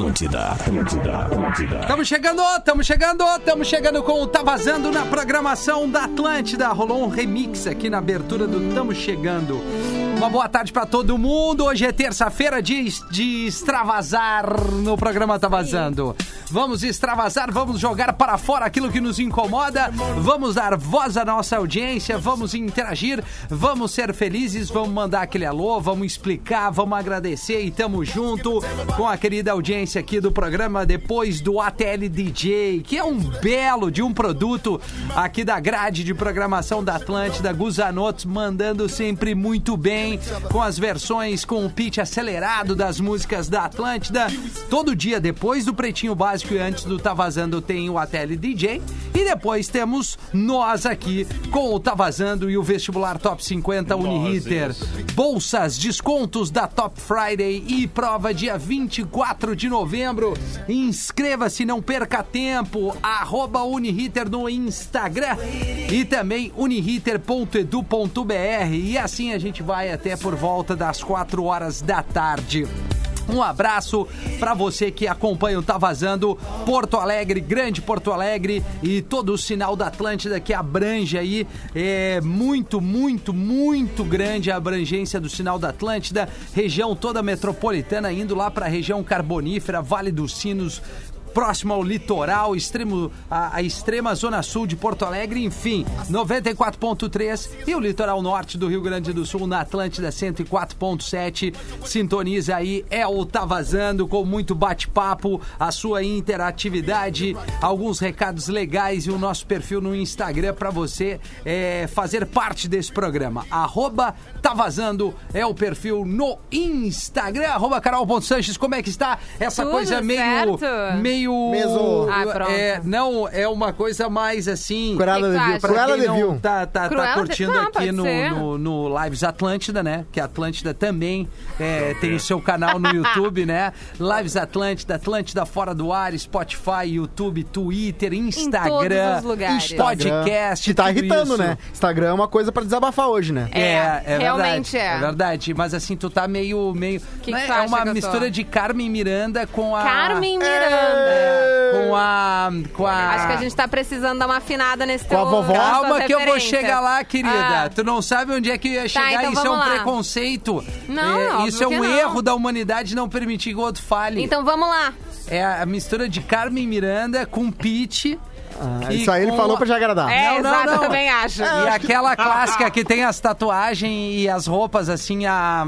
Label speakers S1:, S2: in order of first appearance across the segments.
S1: Atlântida, Atlântida, Atlântida.
S2: Estamos chegando, estamos chegando, estamos chegando com o Tá Vazando na programação da Atlântida. Rolou um remix aqui na abertura do Tamo Chegando. Uma boa tarde pra todo mundo. Hoje é terça-feira de, de extravasar no programa Tá Vazando. Vamos extravasar, vamos jogar para fora aquilo que nos incomoda, vamos dar voz à nossa audiência, vamos interagir, vamos ser felizes, vamos mandar aquele alô, vamos explicar, vamos agradecer e tamo junto com a querida audiência aqui do programa depois do ATL DJ, que é um belo de um produto aqui da grade de programação da Atlântida, Guzanotes mandando sempre muito bem com as versões com o pitch acelerado das músicas da Atlântida. Todo dia depois do Pretinho Básico e antes do Tá Vazando tem o ATL DJ e depois temos nós aqui com o Tá Vazando e o Vestibular Top 50 Uniriter. Bolsas, descontos da Top Friday e prova dia 24 de novembro. Inscreva-se, não perca tempo. Arroba Uniriter no Instagram e também uniriter.edu.br. E assim a gente vai até por volta das 4 horas da tarde. Um abraço para você que acompanha o Tá Vazando Porto Alegre, Grande Porto Alegre e todo o sinal da Atlântida que abrange aí é muito, muito, muito grande a abrangência do sinal da Atlântida, região toda metropolitana indo lá para a região carbonífera, Vale dos Sinos, próximo ao litoral, extremo, a, a, extrema zona sul de Porto Alegre, enfim, 94.3 e o litoral norte do Rio Grande do Sul na Atlântida 104.7. Sintoniza aí, é o Tá Vazando com muito bate-papo, a sua interatividade, alguns recados legais e o nosso perfil no Instagram para você é, fazer parte desse programa. Arroba Tá Vazando é o perfil no Instagram, arroba Carol.Sanches, como é que está essa
S3: Tudo
S2: coisa meio,
S3: certo.
S2: meio
S4: Meso.
S3: Ah, pronto.
S2: é, não, é uma coisa mais assim.
S4: Cruella de Vil. Cruella de Vil.
S2: tá, tá, tá
S3: Cruella de-
S2: curtindo
S3: Ah,
S2: aqui no, no, no Lives Atlântida, né? Que a Atlântida também é, tem o seu canal no YouTube, né? Lives Atlântida, Atlântida Fora do Ar, Spotify, YouTube, Twitter, Instagram,
S3: todos os lugares.
S2: podcast.
S4: Que tá
S2: tudo
S4: irritando,
S2: isso.
S4: né? Instagram é uma coisa pra desabafar hoje, né?
S2: É,
S3: É,
S2: é
S3: realmente
S2: verdade.
S3: é.
S2: verdade. Mas assim, tu tá meio. meio
S3: Que
S2: né?
S3: que tu
S2: é uma
S3: que eu tô?
S2: mistura de Carmen Miranda com a.
S3: Carmen Miranda.
S2: Com a. Com a.
S3: Acho que a gente tá precisando dar uma afinada nesse
S4: Com a vovó?
S3: nas tuas
S2: Calma que eu vou
S3: referências.
S2: chegar lá, querida.
S3: Ah.
S2: Tu não sabe onde é que ia chegar,
S3: então
S2: isso é um
S3: vamos lá.
S2: preconceito.
S3: Não,
S2: É,
S3: óbvio
S2: isso é
S3: que
S2: um
S3: não.
S2: erro da humanidade não permitir que o outro fale.
S3: Então vamos lá.
S2: É a mistura de Carmen Miranda com Pete.
S4: Ah,
S2: e
S4: isso aí ele falou pra já agradar.
S3: É,
S2: Não, não,
S3: exato,
S2: não.
S3: eu também acho.
S2: E aquela clássica que tem as tatuagens e as roupas assim, a.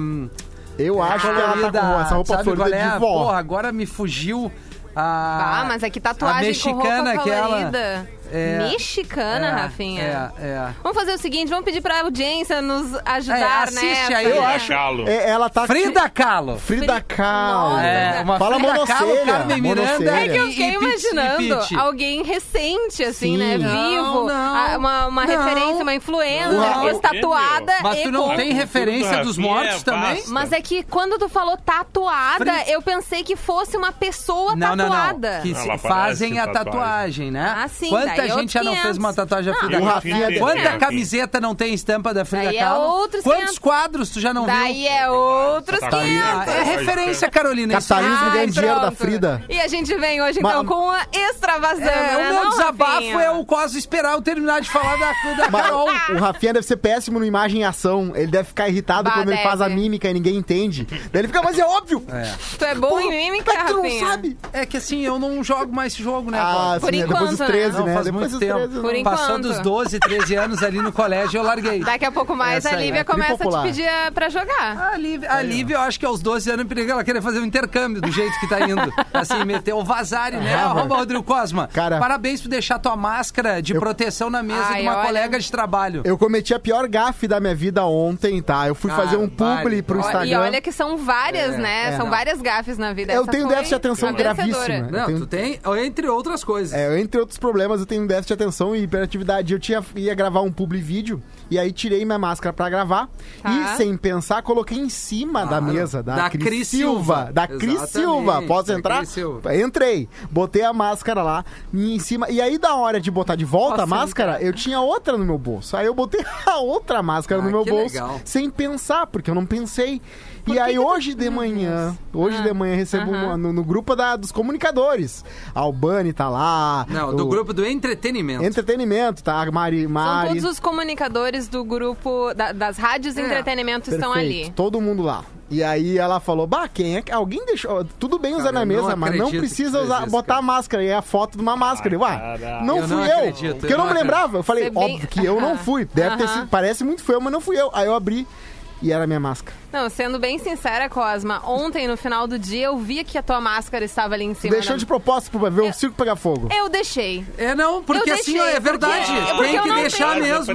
S4: Eu acho que ela tá
S2: colorida,
S4: com essa roupa
S2: sabe
S4: florida
S2: qual é?
S4: de vó.
S2: Porra, agora me fugiu
S3: Ah, mas é que tatuagem
S2: a mexicana,
S3: com roupa
S2: aquela. É.
S3: Mexicana,
S2: É,
S3: Rafinha.
S2: É, é.
S3: Vamos fazer o seguinte, vamos pedir pra audiência nos
S2: É,
S3: ajudar,
S2: assiste
S3: né?
S2: aí, eu acho.
S4: É, ela tá
S2: Frida Kahlo.
S4: Frida Kahlo.
S3: Nossa,
S2: É, uma
S4: Fala
S2: Frida Kahlo,
S4: monocelha,
S2: Carmen Miranda.
S3: É que eu
S2: e-
S3: fiquei
S2: e e
S3: imaginando
S2: Pete.
S3: alguém recente, assim,
S4: Sim.
S3: né?
S4: Não,
S3: Vivo.
S2: não.
S3: a- uma uma
S2: Não.
S3: referência, uma influencer,
S2: Não.
S3: estatuada
S2: Mas
S3: e
S2: tu não
S3: com...
S2: tem referência dos
S5: Rafinha,
S2: mortos também?
S3: Mas é que quando tu falou tatuada,
S2: Frida-
S3: eu pensei que fosse uma pessoa
S2: Não, não,
S3: tatuada.
S2: não. Que fazem a tatuagem, né?
S3: Ah, sim,
S2: Quanta
S3: daí é
S2: gente já não fez uma
S3: 500.
S2: tatuagem da
S3: Não,
S2: Frida Kahlo? Quanta
S5: tem-
S2: camiseta não tem estampa da Frida
S3: Daí é
S2: Kahlo?
S3: outros
S2: Quantos
S3: 500.
S2: quadros tu já não
S3: Daí
S2: viu?
S3: é outros
S5: Tá
S3: 500.
S2: Ah, é referência, Carolina. isso
S4: Capitalismo
S2: aí.
S4: ganhando dinheiro da
S3: pronto.
S4: Frida.
S3: E a gente vem hoje,
S4: Ma-
S3: então, com a extravasando,
S2: É,
S3: né,
S2: o meu
S3: não,
S2: desabafo
S3: Rafinha?
S2: é o quase esperar eu terminar de falar da, da
S4: Mas
S2: Carol.
S4: o Rafinha deve ser péssimo no imagem e ação. Ele deve ficar irritado
S3: Bah,
S4: quando ele faz a mímica e ninguém entende. Daí ele fica, mas é óbvio!
S2: É.
S3: Tu é bom
S4: Pô,
S3: em mímica,
S4: mas tu não
S3: Rafinha?
S4: sabe?
S2: É que assim, eu não jogo mais esse jogo, né?
S4: Ah,
S2: Cláudio?
S3: Por
S4: sim, é depois dos
S3: enquanto, né?
S4: 13,
S2: Não,
S4: né?
S2: faz
S4: depois
S2: muito tempo.
S4: 13,
S3: Por.
S2: Passou
S3: enquanto.
S2: dos 12, 13 anos ali no colégio, eu larguei.
S3: Daqui a pouco mais
S2: Essa
S3: a
S2: aí,
S3: Lívia
S4: é
S3: começa a te pedir eh, pra jogar.
S2: A Lívia, a Lívia, eu acho que aos 12 anos perigo ela querer fazer um intercâmbio do jeito que tá indo. Assim, meter o vazare, né? Arroba Rodrigo Cosma.
S4: Cara-
S2: Parabéns por deixar tua máscara de proteção na mesa
S3: Ai,
S2: de uma
S3: olha.
S2: colega de trabalho.
S4: Eu cometi a pior gafe da minha vida ontem, tá? Eu fui
S2: Ah,
S4: fazer um
S2: vale.
S4: publi pro
S3: Ó,
S4: Instagram.
S3: E olha que são várias,
S2: É,
S3: né?
S4: é,
S3: são
S4: não.
S3: várias gafes na vida.
S4: Eu
S3: Essa
S4: tenho
S3: foi
S4: déficit de atenção
S3: vencedora.
S4: gravíssimo.
S2: Não,
S4: tenho-
S2: tu tem, entre outras coisas.
S4: É, entre outros problemas, eu tenho déficit de atenção e hiperatividade. Eu tinha, ia gravar um publi vídeo e aí tirei minha máscara pra gravar
S3: Tá.
S4: e, sem pensar, coloquei em cima da mesa da,
S2: Da
S4: Cris,
S2: Cris
S4: Silva.
S2: Silva.
S4: Da Cris
S2: Exatamente,
S4: Silva. Posso
S2: da
S4: entrar?
S2: Cris Silva.
S4: Entrei. Botei a máscara lá em cima. E aí, da hora de botar de volta
S3: Posso
S4: a máscara, eu tinha outra no meu bolso. Aí eu botei a outra máscara
S2: Ah,
S4: no meu bolso
S2: legal.
S4: sem pensar, porque eu não pensei. E aí hoje de manhã, hoje
S3: Ah,
S4: de manhã recebo
S3: aham.
S4: uma- no, no grupo da, dos comunicadores. A Albani tá lá.
S2: Não, do
S4: o
S2: grupo do entretenimento.
S4: Entretenimento, tá? A Mari.
S3: São
S4: Mari.
S3: todos os comunicadores do grupo da- das rádios de
S2: É,
S3: entretenimento estão
S4: Perfeito,
S3: ali.
S4: Todo mundo lá. E aí ela falou, bah, quem é que... Alguém deixou... Tudo bem usar
S2: Cara,
S4: na mesa,
S2: não
S4: mas não precisa usar, botar a máscara. E é a foto de uma máscara. Eu, ah,
S5: caralho.
S4: não
S2: Eu
S4: fui
S2: não
S4: eu.
S2: acredito,
S4: porque eu não me lembrava. Eu falei,
S3: bem-
S4: óbvio que eu não fui. Deve ter
S3: Aham.
S4: sido... Parece muito feio, mas não fui eu. Aí eu abri e era a minha máscara.
S3: Não, sendo bem sincera, Cosma, ontem no final do dia eu vi que a tua máscara estava ali em cima.
S4: Deixou
S3: da-
S4: de propósito pra ver o
S3: Eu-
S4: circo pegar fogo.
S3: Eu deixei.
S2: É, não, porque
S3: Eu
S2: assim,
S3: deixei,
S2: é verdade.
S3: porque- porque
S2: Tem que
S3: não
S2: deixar
S3: tenho-
S2: mesmo.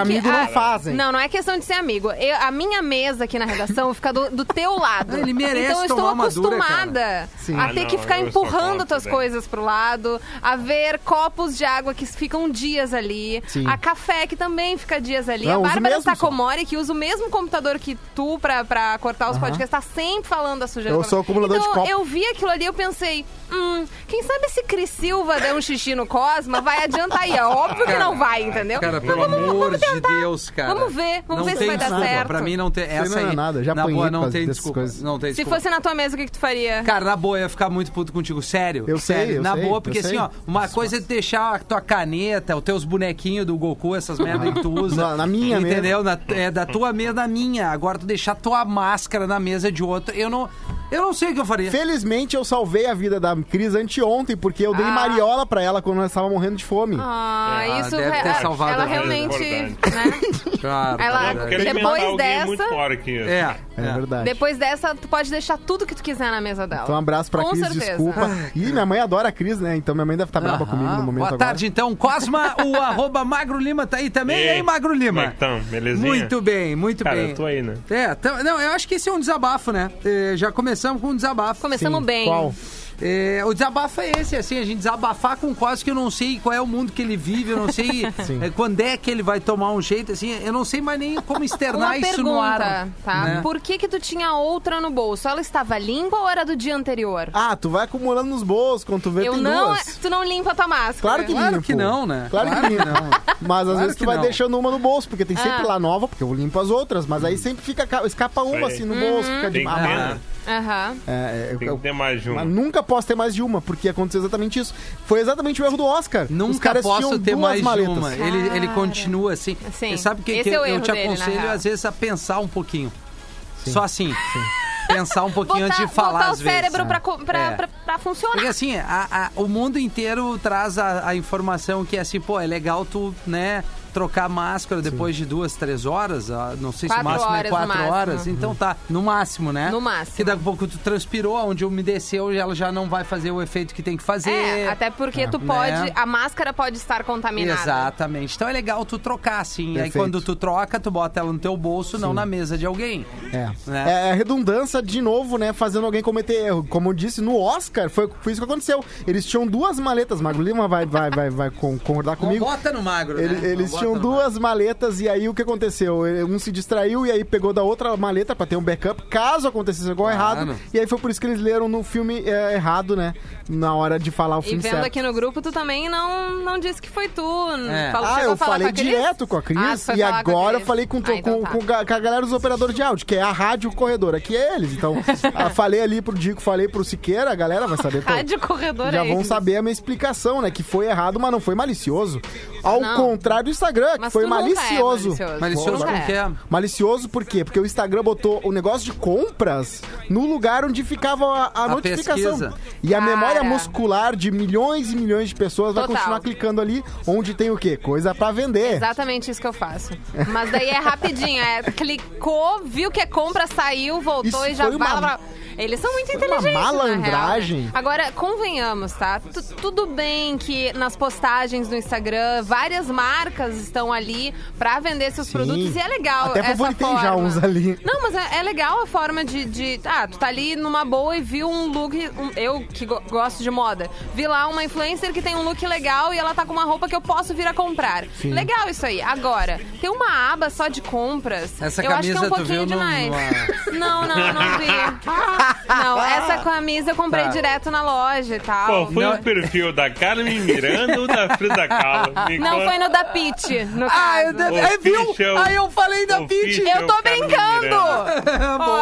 S4: Amigos
S3: ah,
S4: não fazem.
S3: Não, não é questão de ser amigo. Eu- a minha mesa aqui na redação fica do, do teu lado.
S2: Ah, ele merece
S3: então eu estou acostumada
S4: Sim.
S3: a
S5: Ah,
S3: ter
S5: não,
S3: que ficar empurrando tuas
S5: né?
S3: coisas pro lado, a ver copos de água que ficam dias ali,
S4: Sim.
S3: a café que também fica dias ali.
S4: Não,
S3: a Bárbara
S4: só.
S3: Sacomori, que usa o mesmo computador que tu pra, pra cortar os podcasts, tá sempre falando da sujeira.
S4: Eu sou acumulador de
S3: então,
S4: copo.
S3: eu vi aquilo ali, eu pensei, hum, quem sabe se Cris Silva der um xixi no Cosma, vai adiantar aí. É óbvio que não vai, entendeu?
S2: Cara, pelo
S3: vamos-
S2: amor
S3: vamos
S2: de. Deus, cara.
S3: Vamos ver, vamos
S2: Não
S3: ver se vai dar certo.
S2: Pra mim não tem. Essa
S4: não é
S2: aí,
S4: nada, já
S2: na boa, não tem desculpa.
S4: coisas.
S2: Não tem
S3: Se
S2: desculpa.
S3: fosse na tua mesa, o que, que tu faria?
S2: Cara, na boa, eu ia ficar muito puto contigo. Sério.
S4: Eu sei,
S2: sério.
S4: eu
S2: na
S4: sei,
S2: boa, porque
S4: sei.
S2: assim, ó, uma coisa é deixar a tua caneta, os teus bonequinhos do Goku, essas merdas que tu usa.
S4: Na- na minha
S2: Entendeu? Na, é da tua mesa, na minha. Agora tu deixar tua máscara na mesa de outro. Eu não. Eu não sei o que eu faria.
S4: Felizmente eu salvei a vida da Cris anteontem, porque eu dei
S3: Ah.
S4: mariola pra ela quando ela estava morrendo de fome.
S3: Ah,
S2: Ah,
S3: isso
S2: deve ter
S3: ela-
S2: salvado
S3: ela
S2: a vida.
S3: realmente, né?
S2: Claro,
S3: Ela-
S5: É porque ele
S3: Depois
S5: alguém
S3: dessa-
S5: muito que isso.
S2: É.
S4: É, verdade.
S3: Depois dessa, tu pode deixar tudo que tu quiser na mesa dela.
S4: Então um abraço pra
S3: Com
S4: Cris,
S3: certeza.
S4: desculpa. Ih, minha mãe adora a Cris, né? Então minha mãe deve estar brava
S2: Aham.
S4: comigo no momento
S2: Boa
S4: agora.
S2: tarde, então. Cosma, o arroba Magro Lima tá aí também. E aí, Magro
S5: Como é
S2: Lima?
S5: que tão? Belezinha?
S2: Muito bem, muito
S5: Cara,
S2: bem.
S5: eu tô aí, né?
S2: É, tá- não, eu acho que esse é um desabafo, né? É, já começamos com um desabafo.
S3: Começamos
S4: Sim,
S3: bem.
S4: Qual?
S2: É, o desabafo é esse, assim, a gente desabafar com quase que eu não sei qual é o mundo que ele vive, eu não sei é, quando é que ele vai tomar um jeito, assim, eu não sei mais nem como externar
S3: Uma
S2: isso no ar.
S3: pergunta, tá?
S2: né?
S3: Por que que tu tinha outra no bolso? Ela estava limpa ou era do dia anterior?
S4: Ah, tu vai acumulando nos bolsos, quando tu vê
S3: Eu
S4: tem
S3: não,
S4: duas.
S3: tu não limpa a tua máscara.
S4: Claro que
S2: Claro
S4: limpo.
S2: que não, né?
S4: Claro,
S2: Claro
S4: que
S2: não.
S4: Mas às
S2: Claro
S4: vezes tu
S2: que
S4: vai
S2: não.
S4: deixando uma no bolso, porque tem sempre
S3: Ah.
S4: lá nova, porque eu limpo as outras, mas aí sempre fica escapa uma assim no bolso, fica de
S5: Tem
S4: ah,
S2: Ah.
S3: Aham.
S4: é, é, eu-
S5: Tem
S4: eu-
S5: que ter mais de
S4: mas
S5: uma.
S4: nunca posso ter mais de uma, porque aconteceu exatamente isso. Foi exatamente o erro do Oscar. Os
S2: Nunca
S4: caras
S2: posso
S4: tinham
S2: ter
S4: duas
S2: mais de uma. Ele, ele
S3: Cara.
S2: continua assim.
S3: Sim.
S2: Você sabe o que, que
S3: é
S2: eu, te
S3: dele,
S2: aconselho,
S3: real.
S2: às vezes, a pensar um pouquinho. Só assim. Pensar um pouquinho
S3: Botar,
S2: antes de falar,
S3: botar o
S2: às vezes.
S3: cérebro pra,
S2: É.
S3: pra, pra funcionar.
S2: Porque assim, a- a- o mundo inteiro traz a, a informação que é assim, pô, é legal tu, né, trocar máscara depois de duas, três horas. ah, Não sei se o máximo é quatro
S3: máximo.
S2: horas. Então tá, no máximo, né?
S3: No máximo.
S2: Que daqui a pouco tu transpirou, onde umedeceu, ela já não vai fazer o efeito que tem que fazer.
S3: É, até porque tu
S2: Né?
S3: pode. A máscara pode estar contaminada.
S2: Exatamente. Então é legal tu trocar, assim. Aí
S4: Perfeito.
S2: quando tu troca, tu bota ela no teu bolso, não na mesa de alguém.
S4: É.
S2: Né?
S4: É a redundância de novo, né? Fazendo alguém cometer erro. Como eu disse, no Oscar foi, foi isso que aconteceu. Eles tinham duas maletas. Magro Lima vai, vai, vai, vai con- concordar comigo.
S2: Bota no magro,
S4: Ele-
S2: né?
S4: eles tinham duas maletas e aí o que aconteceu? Ele- Um se distraiu e aí pegou da outra maleta pra ter um backup caso acontecesse algo
S2: Claro.
S4: errado. E aí foi por isso que eles leram no filme é, errado, né? Na hora de falar o
S3: E
S4: filme
S3: vendo
S4: certo.
S3: aqui no grupo, tu também não, não disse que foi tu.
S2: É.
S3: Falou-
S4: Ah, eu
S3: a
S4: falei
S3: com a
S4: direto com a
S3: Ah,
S4: Cris
S3: foi
S4: e
S3: a
S4: agora eu falei com,
S3: Ah, então
S4: com,
S3: tá.
S4: com ga- com a galera dos operadores de áudio, que é a rádio corredor. Aqui é eles. Então, ah, falei ali pro Dico, falei pro Siqueira, a galera vai saber. pô,
S3: Rádio corredor
S4: já
S3: é
S4: vão
S3: isso.
S4: saber a minha explicação, né? Que foi errado, mas não foi malicioso. Ao
S3: Não.
S4: contrário do Instagram, que
S3: Mas
S4: foi
S3: nunca é
S4: malicioso.
S3: malicioso.
S2: Malicioso com
S3: é.
S2: é?
S4: Malicioso por quê? Porque o Instagram botou o negócio de compras no lugar onde ficava a, a
S2: A
S4: notificação.
S2: pesquisa.
S4: E a
S3: Cara.
S4: memória muscular de milhões e milhões de pessoas vai
S3: Total.
S4: continuar clicando ali, onde tem o quê? Coisa pra vender.
S3: Exatamente isso que eu faço. Mas daí é rapidinho, é clicou, viu que é compra, saiu, voltou
S4: Isso
S3: e já
S4: foi
S3: vai
S4: uma-
S3: pra... Eles são muito
S4: foi uma
S3: inteligentes, na real, né?
S4: malandragem.
S3: Agora, convenhamos, tá? Tu- tudo bem que nas postagens do Instagram, várias marcas estão ali pra vender seus
S4: Sim.
S3: produtos e é legal
S4: Até
S3: essa forma.
S4: já uns ali.
S3: Não, mas é, é legal a forma de, de. Ah, tu tá ali numa boa e viu um look. um- eu que go- gosto de moda. Vi lá uma influencer que tem um look legal e ela tá com uma roupa que eu posso vir a comprar.
S4: Sim.
S3: Legal isso aí. Agora, tem uma aba só de compras.
S2: Essa
S3: eu acho que é
S2: camisa
S3: um pouquinho demais.
S2: no-
S3: Não, não, não vi. Não, essa camisa eu comprei
S2: Tá.
S3: direto na loja e tal.
S5: Qual foi
S2: Não-
S5: o perfil da Carmen Miranda ou da Frida Kahlo? Me
S3: Não, foi no da Pit, no
S2: Ah, eu, aí, viu? Aí eu falei da.
S5: Official.
S3: Eu tô brincando!
S2: Bom.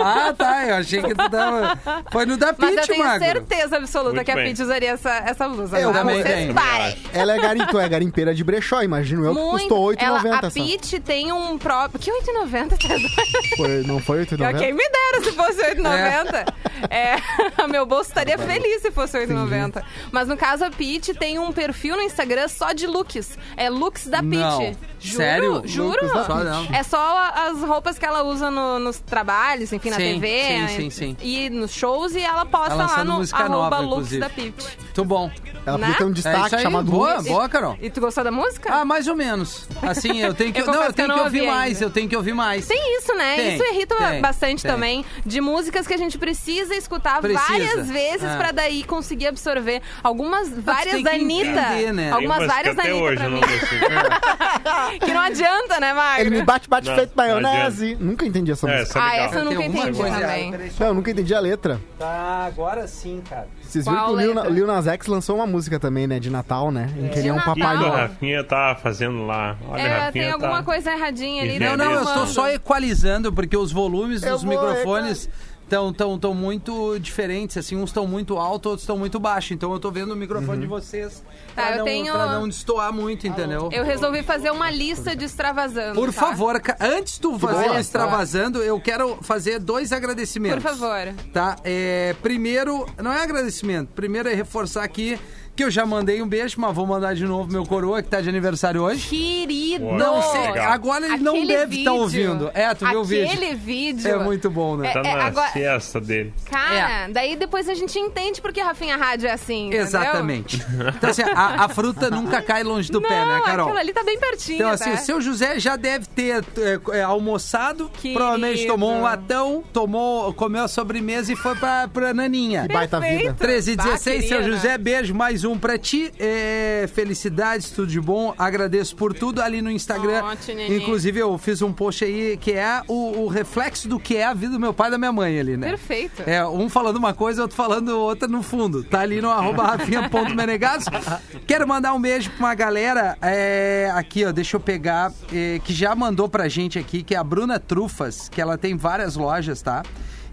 S2: Ah, tá. Eu achei que tu tava. Foi no da
S3: Mas eu tenho
S2: Magro.
S3: certeza absoluta
S5: Muito
S3: que a
S5: bem.
S3: Pit usaria essa, essa blusa.
S4: Eu
S3: tá?
S2: também tenho.
S3: parem.
S4: Ela é, garim, tu é garimpeira de brechó, imagino eu, que
S3: Muito.
S4: custou
S3: Ela,
S4: 8,90
S3: a
S4: só.
S3: Pit tem um próprio... Que 8,90? Tá?
S4: Foi, não foi 8,90?
S3: Quem me dera se fosse 8,90. É. meu bolso estaria feliz se fosse 8,90. Mas no caso, a Pit tem um perfil no Instagram só de looks. É looks da Pit.
S2: Não.
S3: Juro,
S2: Sério?
S3: Juro.
S2: Só.
S3: É só a- as roupas que ela usa no- nos trabalhos, enfim, na
S2: Sim,
S3: TV.
S2: sim,
S3: né,
S2: sim, sim.
S3: E nos shows e ela posta
S2: Tá
S3: lá no
S2: música
S3: arroba
S2: nova,
S3: looks
S2: inclusive.
S3: da Pit.
S2: Muito bom.
S4: Ela
S3: Né?
S4: podia ter um
S2: É
S4: destaque
S2: isso aí.
S4: chamado
S2: Boa,
S4: Looks.
S2: boa, Carol.
S3: E tu gostou da música?
S2: Ah, mais ou menos. Assim, eu tenho que.
S3: Eu
S2: não, eu
S3: que eu
S2: tenho que, ouvir
S3: ouvi
S2: mais,
S3: ainda.
S2: eu tenho que ouvir mais.
S3: Tem isso, né?
S2: Tem,
S3: isso irrita
S2: tem,
S3: bastante
S2: tem.
S3: também. De músicas que a gente precisa escutar
S2: Precisa.
S3: várias vezes
S2: É.
S3: pra daí conseguir absorver. Algumas, várias
S2: tem
S3: da
S2: que
S3: Anitta.
S2: entender, né?
S3: Algumas várias da Anitta pra mim.
S5: não consigo.
S3: Que não adianta, né, Magro?
S4: Ele me bate, bate
S5: Não,
S4: feito maionese. Nunca entendi essa
S5: É,
S4: música.
S5: é
S3: Ah, essa eu nunca
S2: alguma
S3: entendi
S2: coisa-
S3: também.
S4: Não, eu nunca entendi a letra.
S2: Tá, agora sim, cara.
S4: Vocês viram que o Lil, Nas X lançou uma música também, né? De Natal, né? Em que ele é um papai
S5: O que a
S4: Noel.
S5: Rafinha tá fazendo lá? Olha,
S3: É,
S5: Rafinha
S3: tem alguma
S5: tá...
S3: coisa erradinha ali.
S5: Não,
S2: Não,
S3: né,
S2: não, eu tô
S3: Armando?
S2: só equalizando, porque os volumes
S4: Eu
S2: dos microfones estão tão, tão muito diferentes, assim, uns estão muito alto, outros estão muito baixo. Então eu tô vendo o microfone de vocês
S3: Tá,
S2: pra,
S3: eu
S2: não,
S3: tenho-
S2: pra não destoar muito, entendeu?
S3: Eu resolvi fazer uma lista de extravasando.
S2: Por
S3: tá?
S2: favor, antes tu fazer
S4: boa,
S2: o extravasando, eu quero fazer dois agradecimentos.
S3: Por favor.
S2: Tá? É, primeiro, não é agradecimento. Primeiro é reforçar aqui que eu já mandei um beijo, mas vou mandar de novo meu coroa, que tá de aniversário hoje.
S3: Querido!
S2: Não sei, agora ele não
S3: Aquele
S2: deve estar
S3: vídeo-
S2: ouvindo. É, tu viu o vídeo.
S3: Aquele vídeo.
S2: É muito bom, né?
S3: É,
S5: Tá
S3: é,
S5: na
S3: agora-
S5: siesta dele.
S3: Cara, daí depois a gente entende porque Rafinha Rádio é assim, entendeu?
S2: Exatamente. Então, assim, a, a fruta nunca cai longe do
S3: Não,
S2: pé, né, Carol?
S3: aquilo ali tá bem pertinho,
S2: Então, assim,
S3: tá?
S2: o seu José já deve ter é, é, almoçado,
S3: Querido.
S2: provavelmente tomou um latão, tomou, comeu a sobremesa e foi pra, pra Naninha.
S4: Que baita vida.
S2: 13 e
S3: Bah,
S2: 16, seu José, beijo, mais um pra ti. É, felicidades, tudo de bom. Agradeço por tudo ali no Instagram. Inclusive, eu fiz um post aí que é o, o reflexo do que é a vida do meu pai e da minha mãe ali, né?
S3: Perfeito.
S2: É, um falando uma coisa, outro falando outra no fundo. Tá ali no arroba rafinha.menegados. Quero mandar um beijo pra uma galera é, aqui, ó, deixa eu pegar, é, que já mandou pra gente aqui, que é a Bruna Trufas, que ela tem várias lojas, tá?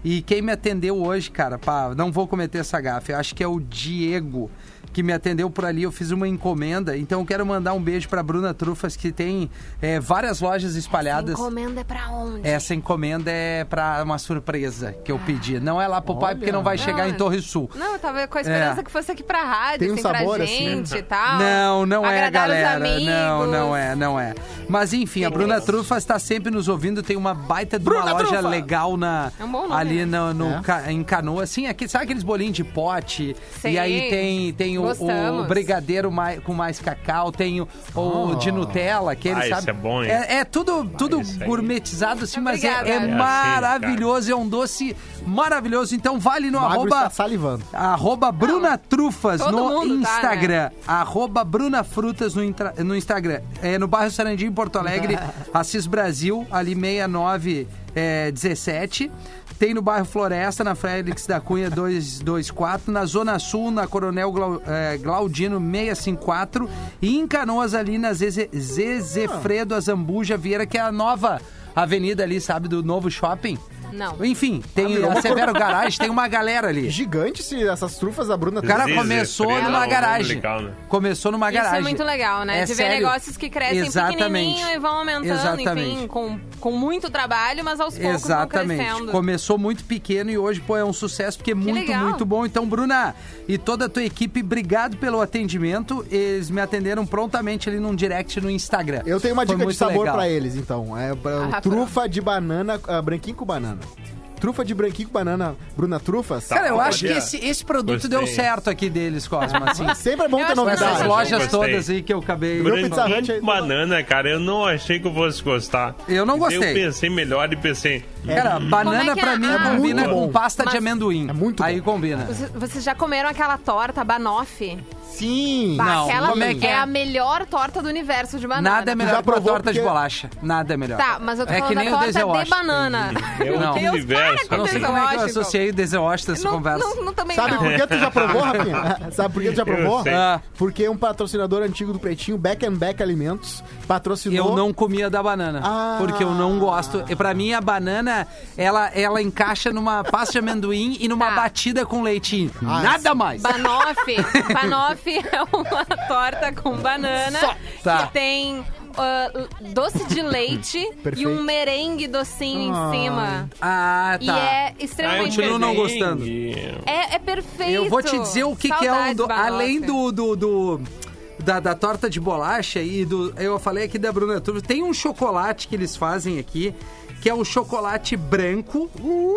S2: E quem me atendeu hoje, cara, pá, não vou cometer essa gafe, eu acho que é o Diego que me atendeu por ali, eu fiz uma encomenda, então eu quero mandar um beijo pra Bruna Trufas, que tem é, várias lojas espalhadas.
S3: Encomenda é pra onde?
S2: Essa encomenda é pra uma surpresa que eu pedi. Não é lá pro pai, porque não vai chegar
S3: Não,
S2: em Torre Sul.
S3: Não, eu tava com a esperança
S2: É.
S3: que fosse aqui pra rádio,
S4: Tem um
S3: assim,
S4: sabor,
S3: pra
S4: assim, né?
S3: gente e tal.
S2: Não, não é,
S3: Agradar os
S2: galera.
S3: amigos.
S2: Não, não é, não é. Mas enfim, a Bruna Trufas está sempre nos ouvindo. Tem uma baita de uma
S4: Bruna
S2: loja
S4: Trufa!
S2: legal na,
S3: É um bom nome,
S2: ali
S3: né?
S2: no, no
S4: É.
S2: ca- em Canoa. Assim, aqui, sabe aqueles bolinhos de pote?
S3: Sei.
S2: E aí tem, tem o, o brigadeiro mais, com mais cacau, tem o, o de Nutella, aquele,
S5: Ah,
S2: sabe?
S5: é bom, hein?
S2: É, é tudo, tudo
S5: esse aí.
S2: gourmetizado assim, mas é, é
S3: É assim,
S2: maravilhoso. É um doce maravilhoso. Então vale no
S4: Magro
S2: arroba...
S4: está salivando.
S2: Arroba Bruna Trufas no
S3: mundo tá,
S2: Instagram. Arroba Bruna Frutas no, intra- no Instagram. É no bairro Sarandi, em Porto Alegre, Assis Brasil, ali 69 é, 17. Tem no bairro Floresta, na Félix da Cunha 224. Na Zona Sul, na Coronel Glau- é, Glaudino 654. E em Canoas, ali na Zeze, Zezefredo Azambuja Vieira, que é a nova avenida ali, sabe, do novo shopping.
S3: Não.
S2: Enfim, tem a Severo Garage, tem uma galera ali.
S4: Gigante se essas trufas da Bruna.
S2: O cara
S5: Zezé
S2: começou numa
S5: é um
S2: garagem.
S5: legal, né?
S2: Começou numa
S3: Isso
S2: garagem.
S3: é muito legal, né?
S2: É
S3: de ver
S2: sério.
S3: negócios que crescem
S2: Exatamente.
S3: pequenininho e vão aumentando,
S2: Exatamente.
S3: enfim, com, com muito trabalho, mas aos poucos vão
S2: Exatamente.
S3: crescendo.
S2: Começou muito pequeno e hoje, pô, é um sucesso porque é muito,
S3: legal.
S2: muito bom. Então, Bruna e toda a tua equipe, obrigado pelo atendimento. Eles me atenderam prontamente ali num direct no Instagram.
S4: Eu tenho uma
S2: Foi
S4: dica de
S2: muito
S4: sabor
S2: legal.
S4: pra eles, então. É pra-
S3: Ah,
S4: trufa de banana, ah, branquinho com banana. Trufa de branquinho com banana, Bruna Trufas.
S5: Tá.
S2: Cara, eu acho que esse, esse produto
S5: gostei.
S2: deu certo aqui deles, Cosma. Assim,
S4: Sempre é bom ter
S2: essas
S4: novidade.
S3: Verdade.
S2: lojas
S5: Gostei.
S2: todas aí que eu acabei.
S5: Branquinho
S4: aí-
S5: com banana, cara, eu não achei que eu fosse gostar.
S2: Eu não gostei.
S5: Eu pensei melhor e pensei,
S2: Cara, banana
S3: é
S2: pra
S3: é?
S2: mim
S3: Ah,
S2: combina com pasta de
S3: Mas-
S2: amendoim.
S4: É muito
S2: Aí
S4: bom.
S2: combina.
S3: Vocês- Vocês já comeram aquela torta banoffee?
S4: Sim.
S3: Bah,
S2: Não,
S3: aquela
S2: como é que é?
S3: a melhor torta do universo de banana.
S2: Nada é melhor
S4: Já
S2: que uma
S4: provou
S2: torta de bolacha. Nada é melhor.
S3: Tá, mas eu tô
S2: é que
S3: falando
S2: nem
S3: da
S2: o
S3: torta
S2: Denzel
S3: de
S2: Washington.
S3: banana.
S5: é outro
S2: Não.
S5: universo. Para,
S2: Eu não sei como é que eu associei Denzel Washington a essa
S3: Não,
S2: conversa.
S3: não, não, também
S4: Sabe
S3: não.
S4: por que tu já provou, Rafinha? Sabe por que tu já provou?
S2: Ah.
S4: Porque um patrocinador antigo do Pretinho, Back and Back Alimentos, patrocinou...
S2: Eu não comia da banana.
S4: Ah.
S2: Porque eu não gosto. E pra mim, a banana, ela, ela encaixa numa pasta de amendoim e numa
S3: Tá.
S2: batida com leitinho.
S4: Ah,
S2: Nada mais.
S3: Banoffee. É uma torta com banana
S2: Tá.
S3: que tem ah, doce de leite e um merengue docinho
S4: Ah.
S3: em cima.
S2: Ah,
S3: E
S2: tá.
S3: é
S5: Ai,
S3: extremamente
S2: continuo não gostando.
S3: É, é perfeito.
S2: Eu vou te dizer o que, que é um. Do- além do. do, do- da, da torta de bolacha e do. Eu falei aqui da Bruna Turvo. Tem um chocolate que eles fazem aqui. Que é o chocolate branco.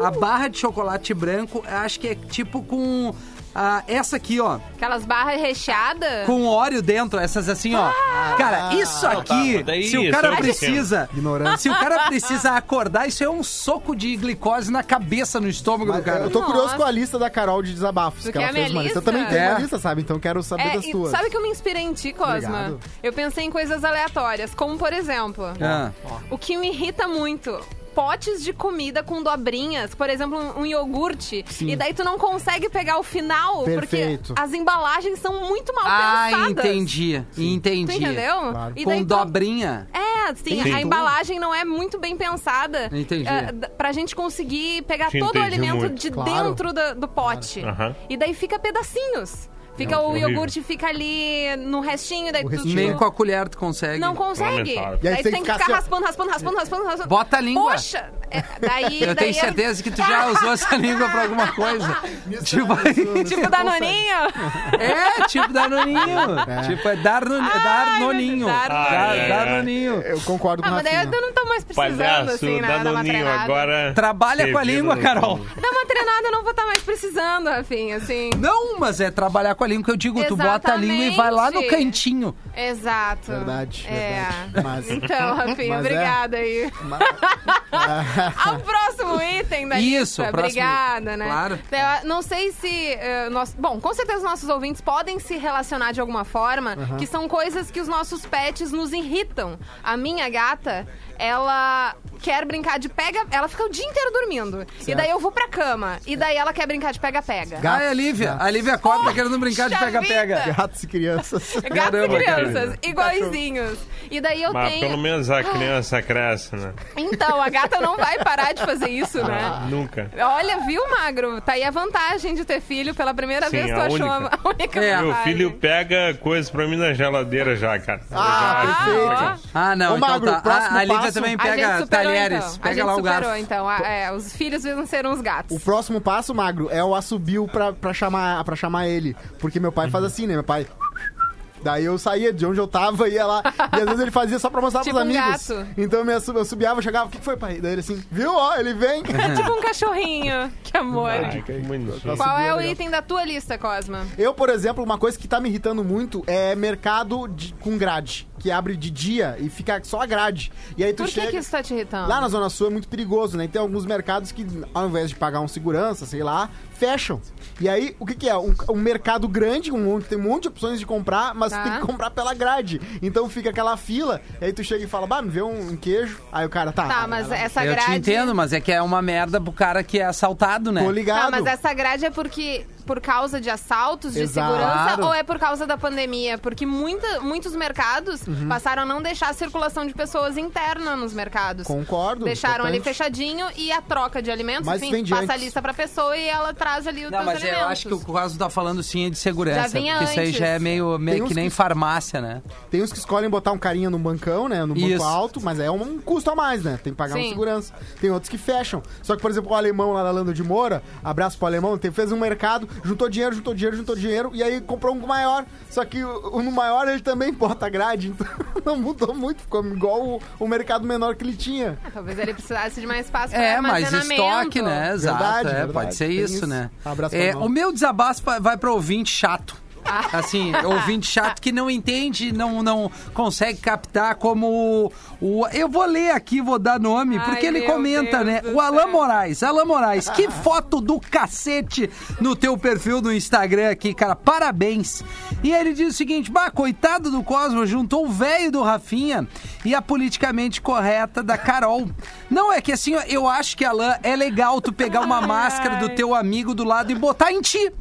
S2: A barra de chocolate branco. eu Acho que é tipo com. Ah, essa aqui, ó.
S3: Aquelas barras recheadas.
S2: Com óleo dentro, essas assim, ó. Cara, isso
S5: tá,
S2: aqui,
S5: daí
S2: se o
S5: isso
S2: cara
S5: é
S2: precisa.
S4: Ignorante.
S2: Se o cara precisa acordar, isso é um soco de glicose na cabeça, no estômago
S4: Mas
S2: do cara.
S4: eu tô curioso
S3: Nossa.
S4: com a lista da Carol de desabafos que ela
S3: a
S4: fez uma lista. Eu também tenho
S2: É.
S4: uma lista, sabe? Então eu quero saber
S3: É,
S4: das tuas.
S3: sabe que eu me inspirei em ti, Cosma?
S4: Obrigado.
S3: Eu pensei em coisas aleatórias, como por exemplo,
S2: Ah.
S3: o que me irrita muito. Potes de comida com dobrinhas, por exemplo, um, um iogurte,
S4: Sim.
S3: e daí tu não consegue pegar o final,
S4: Perfeito.
S3: porque as embalagens são muito mal
S2: Ah,
S3: pensadas.
S2: entendi. Entendi.
S3: Tu entendeu?
S4: Claro.
S3: E
S2: Com
S3: tu-
S2: dobrinha.
S3: É, sim,
S5: Sim.
S3: a embalagem não é muito bem pensada.
S2: Entendi.
S3: d- pra gente conseguir pegar
S5: Te
S3: todo o alimento
S5: muito.
S3: de
S4: Claro.
S3: dentro da- do pote.
S5: Aham.
S3: E daí fica pedacinhos. Fica
S5: Não,
S3: o
S5: horrível.
S3: iogurte fica ali no restinho, daí
S4: O
S3: tu,
S4: restinho.
S2: Nem com a colher tu consegue.
S3: não consegue.
S5: Lamentável.
S4: E aí
S3: daí
S4: tem
S3: tu tem
S4: que ficar assim, ó.
S3: raspando, raspando, raspando, raspando, raspando.
S2: Bota a língua.
S3: Poxa! É, daí,
S2: Eu
S3: daí
S2: tenho
S3: é-
S2: certeza que tu já usou essa língua pra alguma coisa. tipo,
S3: Tipo Danoninho.
S2: é, tipo Danoninho. Tipo, é Darno,
S3: Ai,
S2: Darnoninho.
S3: meu Deus, Darno-
S2: Dar-
S5: Ai, ai, ai.
S2: Darnoninho.
S4: Eu concordo com
S3: Ah, mas daí
S4: Rafinha.
S3: eu não tô mais precisando,
S5: Palhaço,
S3: assim, né? Dar uma
S5: Danoninho,
S3: treinada.
S5: agora...
S2: Trabalha com a língua,
S5: no-
S2: Carol.
S3: Dá uma treinada, eu não vou estar mais precisando, Rafinha, assim.
S2: Não, mas é trabalhar com a língua que eu digo. Tu bota a língua e vai lá no cantinho.
S3: Exato.
S4: Verdade,
S3: É.
S4: verdade. Mas-
S3: Então, Rafinha,
S4: Mas é.
S3: obrigada aí. Ao próximo item da
S2: Isso,
S3: lista.
S2: próximo
S3: Obrigada, né?
S2: Claro.
S3: Eu não sei se... eh, nós, bom, com certeza nossos ouvintes podem se relacionar de alguma forma, que são coisas que os nossos pets nos irritam. A minha gata, ela quer brincar de pega... Ela fica o dia inteiro dormindo. E daí eu vou pra cama. E daí ela quer brincar de pega-pega.
S2: Ah, é a Lívia. A Lívia acorda tá querendo brincar de pega-pega.
S4: Gatos e crianças.
S3: Gatos
S2: Caramba,
S3: e
S2: cara.
S3: crianças, iguaizinhos. E daí eu
S5: Mas
S3: tenho...
S5: pelo menos a criança cresce, né?
S3: Então, a gata não vai parar de fazer isso,
S5: Ah.
S3: né?
S5: Nunca.
S3: Olha, viu, Magro? Tá aí a vantagem de ter filho. Pela primeira
S5: Sim,
S3: vez tu achou
S5: única.
S3: a única
S2: É.
S5: Meu filho pega coisas pra mim na geladeira já, cara.
S4: Ah,
S5: Já-
S4: perfeito.
S2: Ah, não,
S4: Ô,
S2: então
S4: Magro,
S2: tá.
S4: próximo
S2: A, a Lívia
S4: passo.
S2: também
S3: A gente
S2: pega
S3: superou,
S2: talheres.
S3: então. a
S2: Pega
S3: gente
S2: lá o
S3: superou,
S2: garfo.
S3: então. Ah, é, os filhos venceram os gatos.
S4: O próximo passo, Magro, é o assobio pra, pra, chamar, pra chamar ele. Porque meu pai faz assim, né? Meu pai... Daí eu saía de onde eu tava e ia lá. E às vezes ele fazia só pra mostrar
S3: Tipo
S4: pros
S3: um
S4: amigos.
S3: gato.
S4: Então eu, me eu subiava, chegava, o que que foi, pai? Daí ele assim, viu? Ó, ele vem.
S3: É tipo um cachorrinho. Que amor.
S5: Ai, que.
S3: Qual é o
S4: legal.
S3: item da tua lista, Cosma?
S4: Eu, por exemplo, uma coisa que tá me irritando muito é mercado de- com grade. Que abre de dia e fica só a grade. E aí tu
S3: Por que,
S4: chega...
S3: que isso tá te irritando?
S4: Lá na Zona Sul é muito perigoso, né? Tem alguns mercados que, ao invés de pagar um segurança, sei lá, fecham. E aí, o que que é? Um, um mercado grande, um tem um monte de opções de comprar, mas
S3: Tá.
S4: tu tem que comprar pela grade. Então fica aquela fila, e aí tu chega e fala, bah, me vê um, um queijo. Aí o cara, tá.
S3: Tá, mas essa
S2: Eu
S3: grade...
S2: te entendo, mas é que é uma merda pro cara que é assaltado, né?
S4: Tô
S3: Tá,
S4: ligado.
S3: mas essa grade é porque por causa de assaltos, de
S4: Exato.
S3: segurança, ou é por causa da pandemia? Porque muita, muitos mercados
S4: Uhum.
S3: passaram a não deixar a circulação de pessoas interna nos mercados.
S4: Concordo.
S3: Deixaram ali fechadinho e a troca de alimentos,
S4: Mas
S3: enfim, passa a
S4: antes.
S3: lista pra pessoa e ela traz ali os
S2: Não, mas
S3: alimentos.
S2: eu acho que o caso tá falando sim é de segurança.
S3: Já vinha
S2: porque isso aí
S3: antes.
S2: já é meio, meio que nem
S4: que-
S2: farmácia, né?
S4: Tem uns que escolhem botar um carinha no bancão, né? No banco
S2: Isso.
S4: alto, mas é um custo a mais, né? Tem que pagar
S3: Sim.
S4: uma segurança. Tem outros que fecham. Só que, por exemplo, o alemão lá da Lando de Moura, abraço pro alemão, tem, fez um mercado, juntou dinheiro, juntou dinheiro, juntou dinheiro, e aí comprou um maior. Só que o, o no maior ele também bota grade, então não mudou muito, ficou igual o, o mercado menor que ele tinha.
S3: Ah, Talvez ele precisasse de mais espaço para
S2: É, mais estoque, né? Exato.
S4: Verdade,
S2: é,
S4: verdade.
S2: pode ser isso,
S4: isso.
S2: né?
S4: Abraço
S2: É, o meu desabafo vai- pra ouvinte chato. Assim, ouvinte chato que não entende, não, não consegue captar como o. Eu vou ler aqui, vou dar nome,
S3: Ai,
S2: porque ele
S3: meu
S2: comenta,
S3: Deus
S2: né? O
S3: céu.
S2: Moraes. Alan Moraes, que foto do cacete no teu perfil do Instagram aqui, cara. Parabéns. E ele diz o seguinte: bah, coitado do Cosmo, juntou o velho do Rafinha e a politicamente correta da Carol. Não é que assim, eu acho que, Alan, é legal tu pegar uma máscara do teu amigo do lado e botar em ti.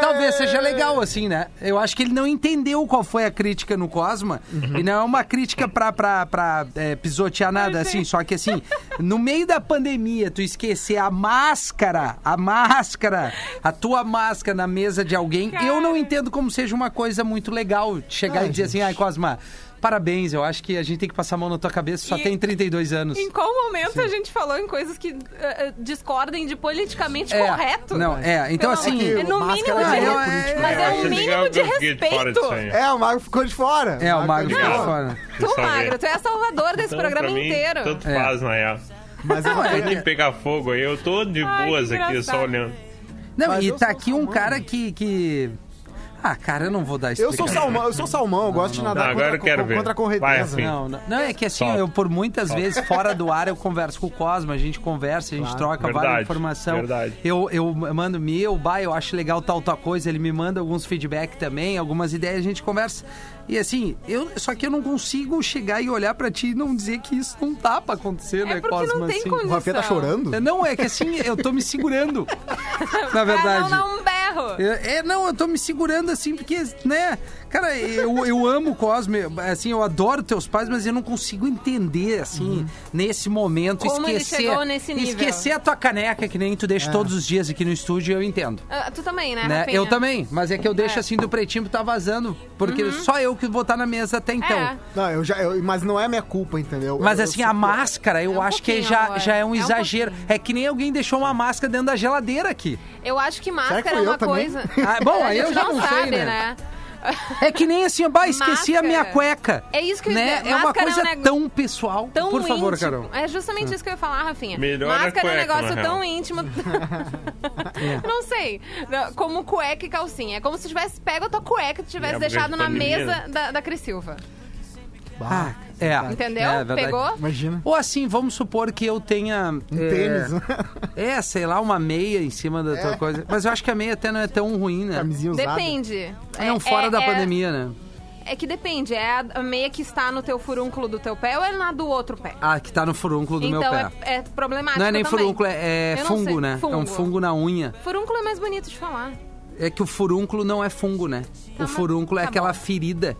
S2: Talvez seja legal, assim, né? Eu acho que ele não entendeu qual foi a crítica no Cosma. E não é uma crítica pra, pra, pra é, pisotear nada, assim. Só que, assim, no meio da pandemia, tu esquecer a máscara, a máscara, a tua máscara na mesa de alguém, eu não entendo como seja uma coisa muito legal chegar e dizer assim, ai, Cosma. Parabéns, eu acho que a gente tem que passar a mão na tua cabeça, só
S3: E-
S2: tem 32 anos.
S3: Em qual momento a gente falou em coisas que eh, discordem de politicamente
S2: É,
S3: correto?
S2: não, é, então
S3: Pelo
S2: assim-
S3: amor- é no mínimo
S2: é
S3: de
S2: é-
S3: Mas é um mínimo de
S5: de
S3: respeito.
S4: É, o Mago ficou de fora.
S2: É, o Magro ficou
S5: Obrigado.
S2: fora.
S3: Tu. Magro, tu é salvador desse
S5: Então,
S3: programa
S5: pra mim,
S3: inteiro.
S5: Tanto
S2: É.
S5: faz, na real.
S4: Mas eu
S5: Não
S2: é
S5: tem
S2: que-
S5: pegar fogo aí. Eu tô de
S3: Ai,
S5: boas aqui, só olhando.
S2: Não,
S4: Mas
S2: e tá aqui um cara que, que... Ah, cara, eu não vou dar
S4: Eu
S2: explicação.
S4: sou salmão, eu sou salmão, eu gosto de nadar
S5: Não, agora
S4: contra,
S5: eu quero
S4: co-
S5: ver.
S4: contra a
S5: Vai,
S4: correnteza.
S5: Rafinha.
S2: Não, não, não, é que assim,
S5: Solta.
S2: eu por muitas vezes fora do ar eu converso com o Cosmo, a gente conversa, a gente
S4: Claro.
S2: troca
S5: Verdade,
S2: várias informações.
S5: verdade.
S2: Eu, eu mando meu, bah, eu acho legal tal, tal coisa, ele me manda alguns feedback também, algumas ideias, a gente conversa. E assim, eu, só que eu não consigo chegar e olhar pra ti e não dizer que isso não tá pra acontecer, né,
S3: É porque
S2: Cosmo?
S3: não tem
S2: assim.
S3: condição.
S4: O Rafinha tá chorando?
S2: Não, é que assim, eu tô me segurando. na verdade.
S3: não dar
S2: É, é, não, eu tô me segurando assim, porque, né, cara, eu, eu amo o Cosme, assim, eu adoro teus pais, mas eu não consigo entender, assim, nesse momento,
S3: Como ele
S2: esquecer.
S3: chegou nesse nível.
S2: Esquecer a tua caneca, que nem tu deixa todos os dias aqui no estúdio, eu entendo.
S3: Ah, tu também, né,
S2: Né? Eu também, mas é que eu deixo
S3: É.
S2: assim do pretinho que tá vazando, porque só eu que vou estar na mesa até então.
S3: É.
S4: Não, eu já, eu- mas não é minha culpa, entendeu?
S2: Mas
S4: Eu-
S2: assim,
S4: eu
S2: a máscara, eu
S3: É um
S2: acho que já, já é um
S3: É um
S2: exagero.
S3: pouquinho.
S2: é que nem alguém deixou uma máscara dentro da geladeira aqui.
S3: Eu acho que máscara é uma coisa.
S2: Ah, bom, aí eu já
S3: não
S2: não sei,
S3: sabe,
S2: né?
S3: né?
S2: É que nem assim, bah, esqueci a minha
S3: Máscara.
S2: cueca.
S3: É isso que eu ia
S2: né?
S3: dizer,
S2: É uma
S3: máscara é um
S2: coisa tão pessoal.
S3: Tão
S2: Por favor,
S3: íntimo.
S2: Carol.
S3: É justamente isso que eu ia falar, Rafinha.
S5: Melhor a
S3: Máscara é um
S5: cueca,
S3: negócio tão
S5: real.
S3: íntimo. Não sei. Como cueca e calcinha. É como se tivesse pego a tua cueca e tu tivesse
S5: É,
S3: deixado
S5: de
S3: na mesa da, da Cris Silva.
S2: Ah, é.
S3: Entendeu?
S2: É, verdade.
S3: Pegou?
S4: Imagina.
S2: Ou assim, vamos supor que eu tenha.
S4: Um
S2: é,
S4: tênis,
S2: É, sei lá, uma meia em cima da tua
S4: É.
S2: coisa. Mas eu acho que a meia até não é tão ruim, né?
S4: camisinha usada.
S3: Depende.
S2: Não, fora
S3: é-
S2: da
S3: é-
S2: pandemia, né?
S3: É que depende. É a- meia que está no teu furúnculo do teu pé ou é na do outro pé?
S2: Ah, que tá no furúnculo do
S3: então
S2: meu pé.
S3: É, é problemático
S2: Não é nem
S3: também.
S2: furúnculo, é, é fungo, né? É um fungo na unha.
S3: Furúnculo é mais bonito de falar.
S2: É que o furúnculo não é fungo, né?
S3: Tá,
S2: o furúnculo é
S3: tá
S2: aquela
S3: bom.
S2: ferida.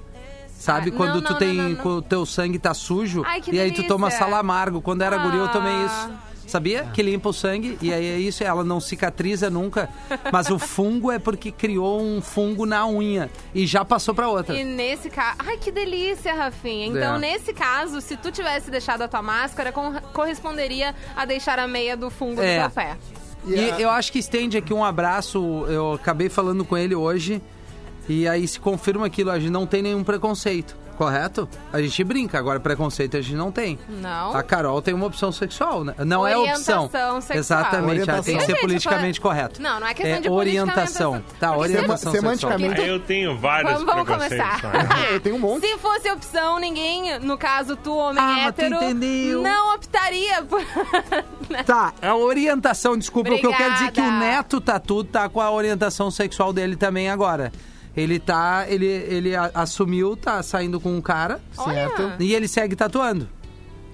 S2: Sabe?
S3: Ah,
S2: quando
S3: não,
S2: tu
S3: não,
S2: tem.
S3: não.
S2: Quando o teu sangue tá sujo.
S3: Ai, que
S2: e aí tu toma
S3: delícia.
S2: salamargo. Quando era guri, eu tomei
S3: Ah.
S2: isso. Sabia? Que limpa o sangue. E aí é isso, ela não cicatriza nunca. Mas o fungo é porque criou um fungo na unha. E já passou pra outra.
S3: E nesse caso. Ai, que delícia, Rafinha. Então,
S2: É.
S3: nesse caso, se tu tivesse deixado a tua máscara, corresponderia a deixar a meia do fungo
S2: É.
S3: do teu pé.
S2: E eu acho que estende aqui um abraço. Eu acabei falando com ele hoje. E aí se confirma aquilo, a gente não tem nenhum preconceito, correto? A gente brinca, agora preconceito a gente não tem.
S3: Não.
S2: A Carol tem uma opção sexual, né? Não é
S3: Orientação
S2: opção.
S3: sexual.
S2: Exatamente, ela tem que
S4: Orientação.
S2: ser politicamente correto.
S3: Não, não é questão
S2: é
S3: de
S2: orientação. Tá,
S3: Porque
S2: orientação
S4: sema-
S2: sexual.
S4: semanticamente-
S5: Aí eu tenho vários
S3: Vamos, vamos
S5: preconceitos.
S3: começar.
S5: né?
S4: Eu tenho um monte.
S3: Se fosse opção, ninguém, no caso tu, homem
S2: Ah,
S3: hétero,
S2: entendeu.
S3: não optaria por...
S2: Tá, a orientação, desculpa, o que eu quero dizer é que o
S3: Obrigada.
S2: Neto Tatu tá com a orientação sexual dele também agora. Ele tá, ele, ele a- assumiu, tá saindo com um cara
S4: Certo.
S3: Olha.
S2: e ele segue tatuando.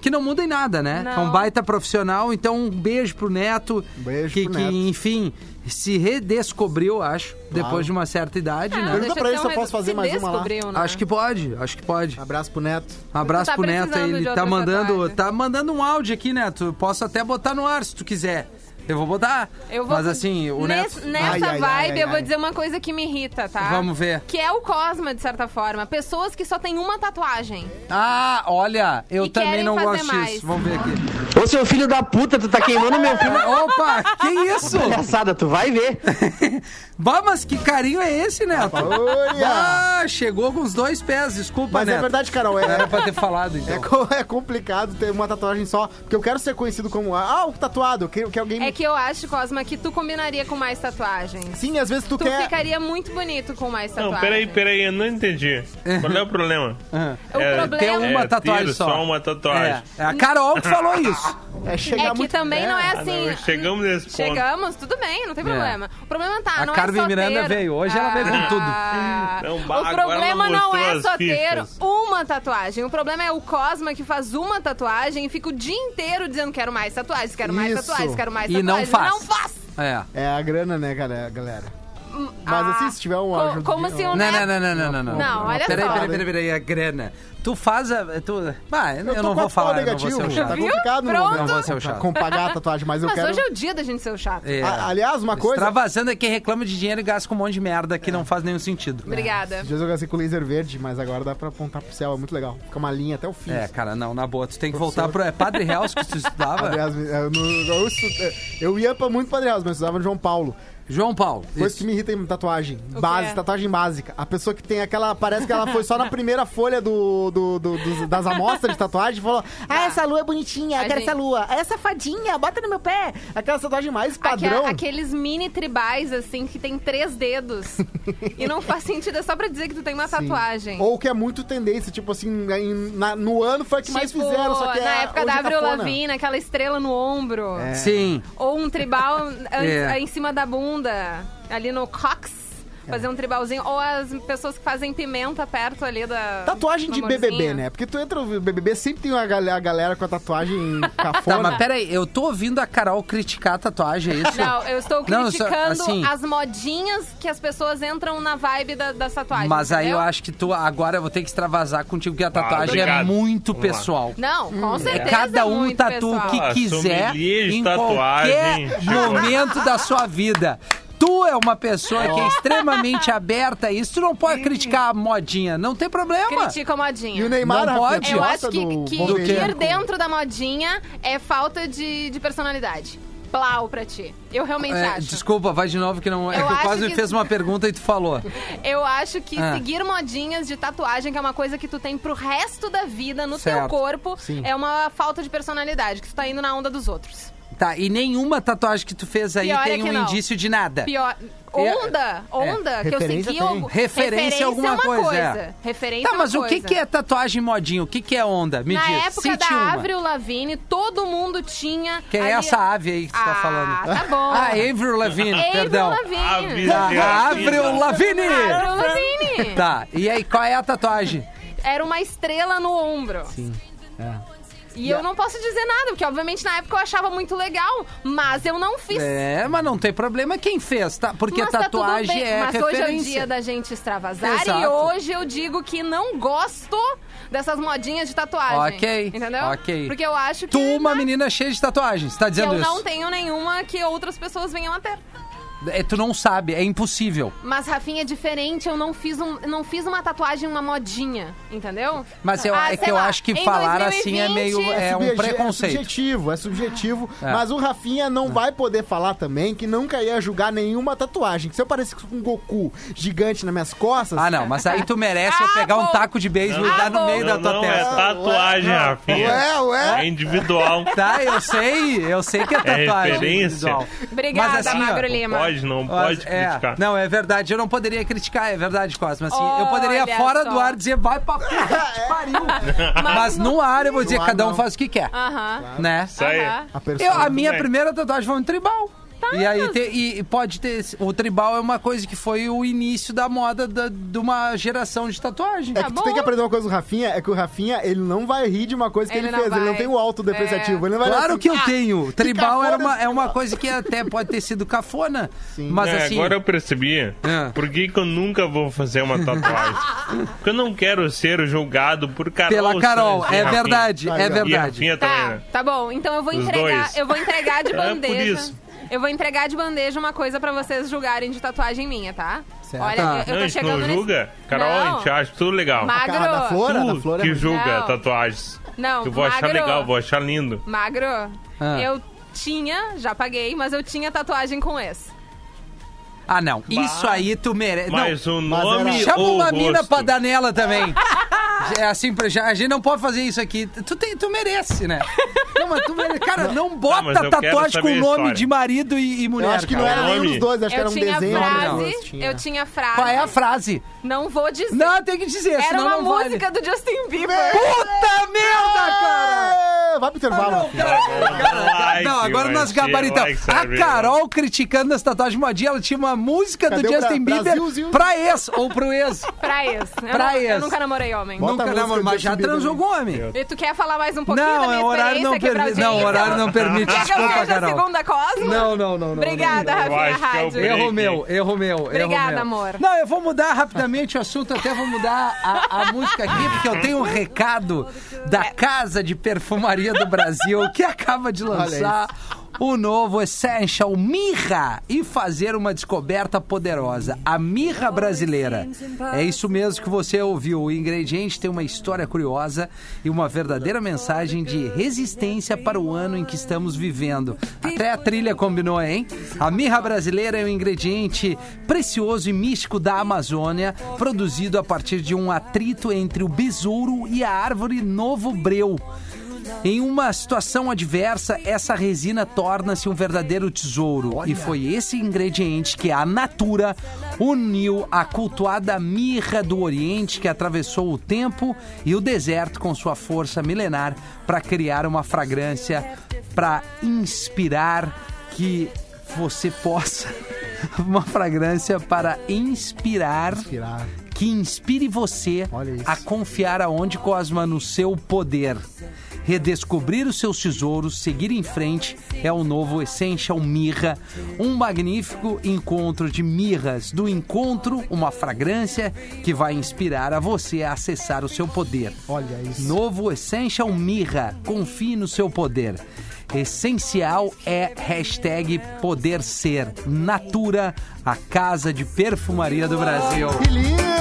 S2: Que não muda em nada, né?
S3: Não.
S2: É um baita profissional, então um beijo pro Neto.
S4: Um beijo
S2: que,
S4: pro
S2: que,
S4: Neto.
S2: enfim, se redescobriu, acho, depois de uma certa idade,
S3: Ah,
S2: né?
S4: Pergunta
S3: deixa
S4: pra ele
S3: ser
S4: se
S3: um
S4: eu posso fazer mais uma lá.
S3: descobriu, né?
S2: Acho que pode, acho que pode.
S4: Abraço pro Neto.
S2: Um abraço
S3: tá
S2: pro Neto,
S3: precisando
S2: ele
S3: de
S2: tá mandando, tá mandando um áudio aqui, Neto. Posso até botar no ar se tu quiser. Eu vou botar.
S3: Eu vou-
S2: Mas assim, o
S3: Ness-
S2: Neto.
S3: Nessa
S4: Ai, ai,
S3: vibe,
S4: ai,
S3: eu vou
S4: ai.
S3: dizer uma coisa que me irrita, tá?
S2: Vamos ver.
S3: Que é o Cosma, de certa forma. Pessoas que só têm uma tatuagem.
S2: Ah, olha, eu
S3: E
S2: também não
S3: fazer
S2: gosto
S3: mais.
S2: disso. Vamos ver aqui.
S6: Ô seu filho da puta, tu tá queimando meu filme.
S2: Opa, que isso?
S6: Palhaçada, tu vai ver.
S2: bah, mas que carinho é esse, Neto?
S4: Olha!
S2: Ah, chegou com os dois pés, desculpa,
S4: Mas
S2: Neto.
S4: é verdade, Carol. É,
S2: Era pra ter falado, então.
S4: é, co- é complicado ter uma tatuagem só. Porque eu quero ser conhecido como. Ah, o tatuado. Quero que alguém me
S3: É que eu acho, Cosma, que tu combinaria com mais tatuagens.
S4: Sim, às vezes tu,
S3: Tu
S4: quer.
S3: ficaria muito bonito com mais tatuagens.
S5: Não, peraí, peraí, eu não entendi. Qual é o problema?
S3: O
S5: É,
S3: problema
S2: Tem uma
S5: É,
S2: tatuagem só.
S5: só uma tatuagem.
S2: É, é a Carol que falou isso.
S4: É chegar
S3: é que
S4: muito.
S3: também não é
S5: Ah,
S3: assim.
S5: não, chegamos nesse ponto.
S3: Chegamos, tudo bem, não tem problema. O problema tá,
S2: A
S3: não
S2: Carmen
S3: é só
S2: Miranda
S3: ter...
S2: veio, hoje ela veio com tudo.
S3: Ah,
S5: Não,
S3: o problema não é só ter uma tatuagem. O problema é o Cosma que faz uma tatuagem e fica o dia inteiro dizendo quero mais tatuagens, quero mais
S4: Isso.
S3: tatuagens, quero mais
S2: E não
S3: tatuagens.
S2: faz.
S3: Não faz!
S2: É.
S4: É a grana, né, galera? Mas
S3: Ah,
S4: assim, se tiver um ajudinha,
S3: Como se
S4: ó.
S3: um
S2: Não,
S3: neto-
S2: não, não, não, não, não.
S3: Não, olha
S2: peraí,
S3: só.
S2: Peraí, peraí, peraí, a grana. Tu faz a. Tu... Ah, eu,
S4: Eu
S2: não vou falar,
S4: pau
S2: eu não vou ser o
S4: negativo.
S2: chato.
S4: Tá complicado no
S3: Pronto.
S4: momento.
S2: Não vou ser o chato.
S4: Com pagar a tatuagem, mas eu
S3: Mas
S4: quero.
S3: hoje é o dia da gente ser o chato.
S2: É.
S4: A- aliás, uma coisa.
S2: Extravasando é quem reclama de dinheiro e gasta com um monte de merda que não faz nenhum sentido.
S3: Obrigada.
S4: Esses dias eu gastei com laser verde, mas agora dá pra apontar pro céu, é muito legal. Fica uma linha até o fim.
S2: É, cara, não, na boa. Tu tem que voltar pro. É Padre Reals que tu estudava?
S4: Aliás, eu, no- eu, estu- eu ia pra muito Padre House, mas eu estudava no João Paulo.
S2: João Paulo.
S4: Coisa
S2: isso.
S4: que me irrita em tatuagem.
S3: O
S4: Base, tatuagem básica. A pessoa que tem aquela. Parece que ela foi só na primeira folha do, do- do- dos- das amostras de tatuagem e falou: Ah, essa lua é bonitinha,
S3: A
S4: eu quero
S3: gente-
S4: essa lua. Essa fadinha, bota no meu pé. Aquela tatuagem mais padrão.
S3: Aque- aqueles mini tribais, assim, que tem três dedos. e não faz sentido, é só pra dizer que tu tem uma
S4: Sim.
S3: tatuagem.
S4: Ou que é muito tendência, tipo assim, em- na- no ano foi a que mais
S3: Tipo,
S4: fizeram, só que
S3: na
S4: é,
S3: época da
S4: é
S3: Avril. Lavigne, aquela estrela no ombro.
S4: É.
S2: Sim.
S3: Ou um tribal an-
S2: É.
S3: em cima da bunda, ali no cox. Fazer um tribalzinho. Ou as pessoas que fazem pimenta perto ali da.
S4: Tatuagem de
S3: do
S4: BBB,
S3: amorzinho.
S4: né? Porque tu entra no BBB, sempre tem uma gal- a galera com a tatuagem cafona.
S2: Tá, mas peraí, eu tô ouvindo a Carol criticar a tatuagem, é isso?
S3: Não, eu estou
S2: Não, só-
S3: criticando
S2: assim-
S3: as modinhas que as pessoas entram na vibe da, das tatuagens.
S2: Mas aí eu
S3: entendeu?
S2: acho que tu agora eu vou ter que extravasar contigo, porque a tatuagem é
S5: obrigado.
S2: muito
S5: Vamos lá.
S2: pessoal.
S3: Não, com certeza.
S2: É cada um
S3: muito
S2: tatu o que
S5: Ah,
S2: quiser
S5: de
S2: em
S5: tatuagem.
S2: qualquer momento da sua vida. Tu é uma pessoa que é extremamente aberta a isso. Tu não pode criticar a modinha. Não tem problema.
S3: Critica a modinha.
S4: E o Neymar,
S2: Não pode.
S3: Eu acho que,
S4: do
S3: que ir dentro da modinha é falta de, de personalidade. Plau pra ti. Eu realmente
S2: É,
S3: acho.
S2: desculpa, vai de novo que não. É
S3: Eu
S2: que eu
S3: acho
S2: quase me
S3: que-
S2: fez uma pergunta e tu falou.
S3: Eu acho que
S2: Ah.
S3: seguir modinhas de tatuagem, que é uma coisa que tu tem pro resto da vida no
S2: Certo.
S3: teu corpo,
S4: Sim.
S3: é uma falta de personalidade, que tu tá indo na onda dos outros.
S2: Tá, e nenhuma tatuagem que tu fez aí
S3: Pior é
S2: tem
S3: que
S2: um
S3: não.
S2: indício de nada.
S3: Pior.
S2: É-
S3: Onda, onda, que eu
S4: Referência
S3: segui.
S4: tem.
S3: algu-
S2: Referência é alguma
S3: é uma
S2: coisa, é.
S3: Referência
S2: Tá,
S3: é uma
S2: mas o que,
S3: coisa.
S2: que é tatuagem modinha? O que, que é onda? Me
S3: Na
S2: diz.
S3: época
S2: Cite
S3: da
S2: uma.
S3: Avril Lavigne, todo mundo tinha.
S2: Quem é
S3: ali-
S2: essa ave aí que tu tá
S3: ah,
S2: falando?
S3: tá bom.
S2: Ah, Avril Lavigne,
S3: Avril
S2: perdão.
S3: Lavigne.
S5: Avril
S2: Tá,
S5: Lavigne.
S2: a Avril Lavigne!
S3: Avril Lavigne.
S2: Tá, e aí qual é a tatuagem?
S3: Era uma estrela no ombro.
S2: Sim.
S3: E eu não posso dizer nada, porque obviamente na época eu achava muito legal, mas eu não fiz.
S2: É, mas não tem problema quem fez, tá? Porque
S3: Mas tá
S2: tatuagem
S3: bem.
S2: é
S3: Mas
S2: referência.
S3: hoje é o dia da gente extravasar
S2: Exato.
S3: e hoje eu digo que não gosto dessas modinhas de tatuagem.
S2: Ok,
S3: Entendeu?
S2: ok.
S3: Porque eu acho que,
S2: Tu, uma
S3: né,
S2: menina cheia de tatuagens, tá dizendo
S3: eu
S2: isso?
S3: não tenho nenhuma que outras pessoas venham a ter.
S2: É, tu não sabe, é impossível.
S3: Mas, Rafinha, é diferente. Eu não fiz, um, não fiz uma tatuagem, uma modinha. Entendeu?
S2: Mas eu-
S3: Ah,
S2: é que eu
S3: lá,
S2: acho que falar assim é
S3: 2020,
S2: meio- é um
S4: subje-
S2: preconceito.
S4: É subjetivo, é subjetivo.
S2: É.
S4: Mas o Rafinha não vai poder falar também que nunca ia julgar nenhuma tatuagem. Se eu parecesse com um Goku gigante nas minhas costas.
S2: Ah, não, mas aí tu merece eu
S3: Ah,
S2: pegar um taco de beisebol e
S3: Ah,
S2: dar no meio da
S5: Não,
S2: tua
S5: não, é
S2: testa.
S5: tatuagem, Rafinha.
S4: Ué, ué.
S5: É individual.
S2: Tá, eu sei, eu sei que é tatuagem
S5: referência.
S2: individual.
S3: Obrigada,
S2: Mas assim, ó,
S3: Magro
S5: Não
S3: Lima.
S5: Pode, não pode
S2: é,
S5: criticar.
S2: Não, é verdade, eu não poderia criticar, é verdade, Cosma. Assim, eu poderia fora
S3: só.
S2: do ar dizer, vai pra puta que pariu. Mas no ar eu vou dizer,
S4: ar,
S2: cada um
S4: não.
S2: faz o que quer,
S3: Aham.
S2: né?
S5: Isso aí.
S4: A pessoa,
S2: Eu, a minha
S5: bem.
S2: primeira tatuagem foi um tribal.
S3: Tá,
S2: e aí te- e pode ter. O tribal é uma coisa que foi o início da moda da- de uma geração de tatuagem.
S4: É
S3: Tá
S4: que tu
S3: bom.
S4: tem que aprender uma coisa do Rafinha, é que o Rafinha, ele não vai rir de uma coisa que
S3: Ele
S4: ele, fez, ele não
S3: vai.
S4: tem o autodepreciativo.
S3: É.
S4: Ele não vai
S2: Claro
S4: assim,
S2: que eu
S4: "Ah,
S2: tenho. Tribal era uma, é uma
S4: troço."
S2: coisa que até pode ter sido cafona.
S4: Sim.
S2: Mas
S5: É,
S2: assim.
S5: agora eu percebi
S2: É.
S5: por que, que eu nunca vou fazer uma tatuagem. Porque eu não quero ser julgado por Carol.
S2: Pela Carol, é
S5: Rafinha.
S2: verdade,
S4: Tá
S2: é.
S5: E
S2: verdade.
S5: Rafinha também,
S3: Tá,
S5: né?
S3: tá bom. Então eu vou
S5: Os
S3: entregar,
S5: dois.
S3: eu vou entregar de
S5: É, por
S3: bandeja.
S5: isso.
S3: Eu vou entregar de bandeja uma coisa pra vocês julgarem de tatuagem minha, tá?
S2: Certo.
S3: Olha,
S2: Tá.
S3: eu,
S5: Não,
S3: eu tô chegando
S5: não
S3: nesse...
S5: julga? Carol,
S3: Não.
S5: a gente acha tudo legal.
S3: Magro.
S4: Da flor, a da
S5: Tu
S4: flor é
S5: que
S4: muito-
S5: julga
S3: Não.
S5: tatuagens.
S3: Não,
S5: Eu vou achar
S3: magro.
S5: legal, vou achar lindo.
S3: Magro,
S2: Ah.
S3: eu tinha, já paguei, mas eu tinha tatuagem com esse.
S2: Ah, não. Isso aí tu merece.
S5: Mas
S2: não.
S5: o nome
S2: Chama uma
S5: o
S2: mina pra dar nela também. É assim, já, a gente não pode fazer isso aqui. Tu, tem, tu merece, né? Não, mas tu merece. Cara, não bota
S5: eu quero
S2: tatuagem com
S5: a
S2: nome de marido e, e mulher.
S4: Eu acho que não era nenhum
S5: Nome?
S4: dos dois, acho que
S3: Eu
S4: era um desenho. né?
S3: frase,
S4: Tinha.
S3: eu tinha frase.
S2: Qual é a frase?
S3: Não vou dizer.
S2: Não, tem que dizer,
S3: Era
S2: senão
S3: uma
S2: não vale.
S3: música do Justin Bieber.
S2: Puta merda, cara!
S4: Vai pro intervalo.
S2: Não.
S5: Like,
S2: não, agora nós gabaritamos.
S5: like,
S2: A? Carol criticando as tatuagens modinha, ela tinha uma música
S4: Cadê
S2: do Justin
S4: Bra-
S2: Bieber
S4: Brasilzinho?
S2: pra ex ou pro ex.
S3: Pra ex. Eu,
S2: Pra
S3: não-
S2: ex.
S3: eu nunca namorei homem.
S4: Bota
S2: Nunca
S4: do
S2: mas já transou com homem.
S3: E tu quer falar mais um pouquinho da
S2: Não,
S3: minha
S2: o horário não
S3: pra
S2: permite. Não, horário não permite.
S3: Quer que eu seja a segunda Cosmo?
S2: Não, não, não.
S3: Obrigada,
S5: Eu
S3: Rafinha
S5: é
S3: Rádio.
S2: Erro meu, erro meu.
S3: Obrigada, amor.
S2: Não, eu vou mudar rapidamente o assunto, até vou mudar a, a música aqui, porque eu tenho um recado da Casa de Perfumaria do Brasil, que acaba de lançar o novo Essential Mirra e fazer uma descoberta poderosa. A mirra brasileira. É isso mesmo que você ouviu. O ingrediente tem uma história curiosa e uma verdadeira mensagem de resistência para o ano em que estamos vivendo. Até a trilha combinou, hein? A mirra brasileira é um ingrediente precioso e místico da Amazônia, produzido a partir de um atrito entre o besouro e a árvore Novo Breu. Em uma situação adversa, essa resina torna-se um verdadeiro tesouro. E foi esse ingrediente que a Natura uniu à cultuada mirra do Oriente que atravessou o tempo e o deserto com sua força milenar para criar uma fragrância para inspirar que você possa uma fragrância para inspirar
S4: Inspirar.
S2: que inspire você
S4: Olha
S2: a confiar aonde Cosma no seu poder. Redescobrir os seus tesouros, seguir em frente é o novo Essential Mirra, um magnífico encontro de mirras. Do encontro, uma fragrância que vai inspirar a você a acessar o seu poder.
S4: Olha isso.
S2: Novo Essential Mirra, confie no seu poder. Essencial é hashtag poder ser. Natura, a casa de perfumaria do Brasil.
S4: Que lindo!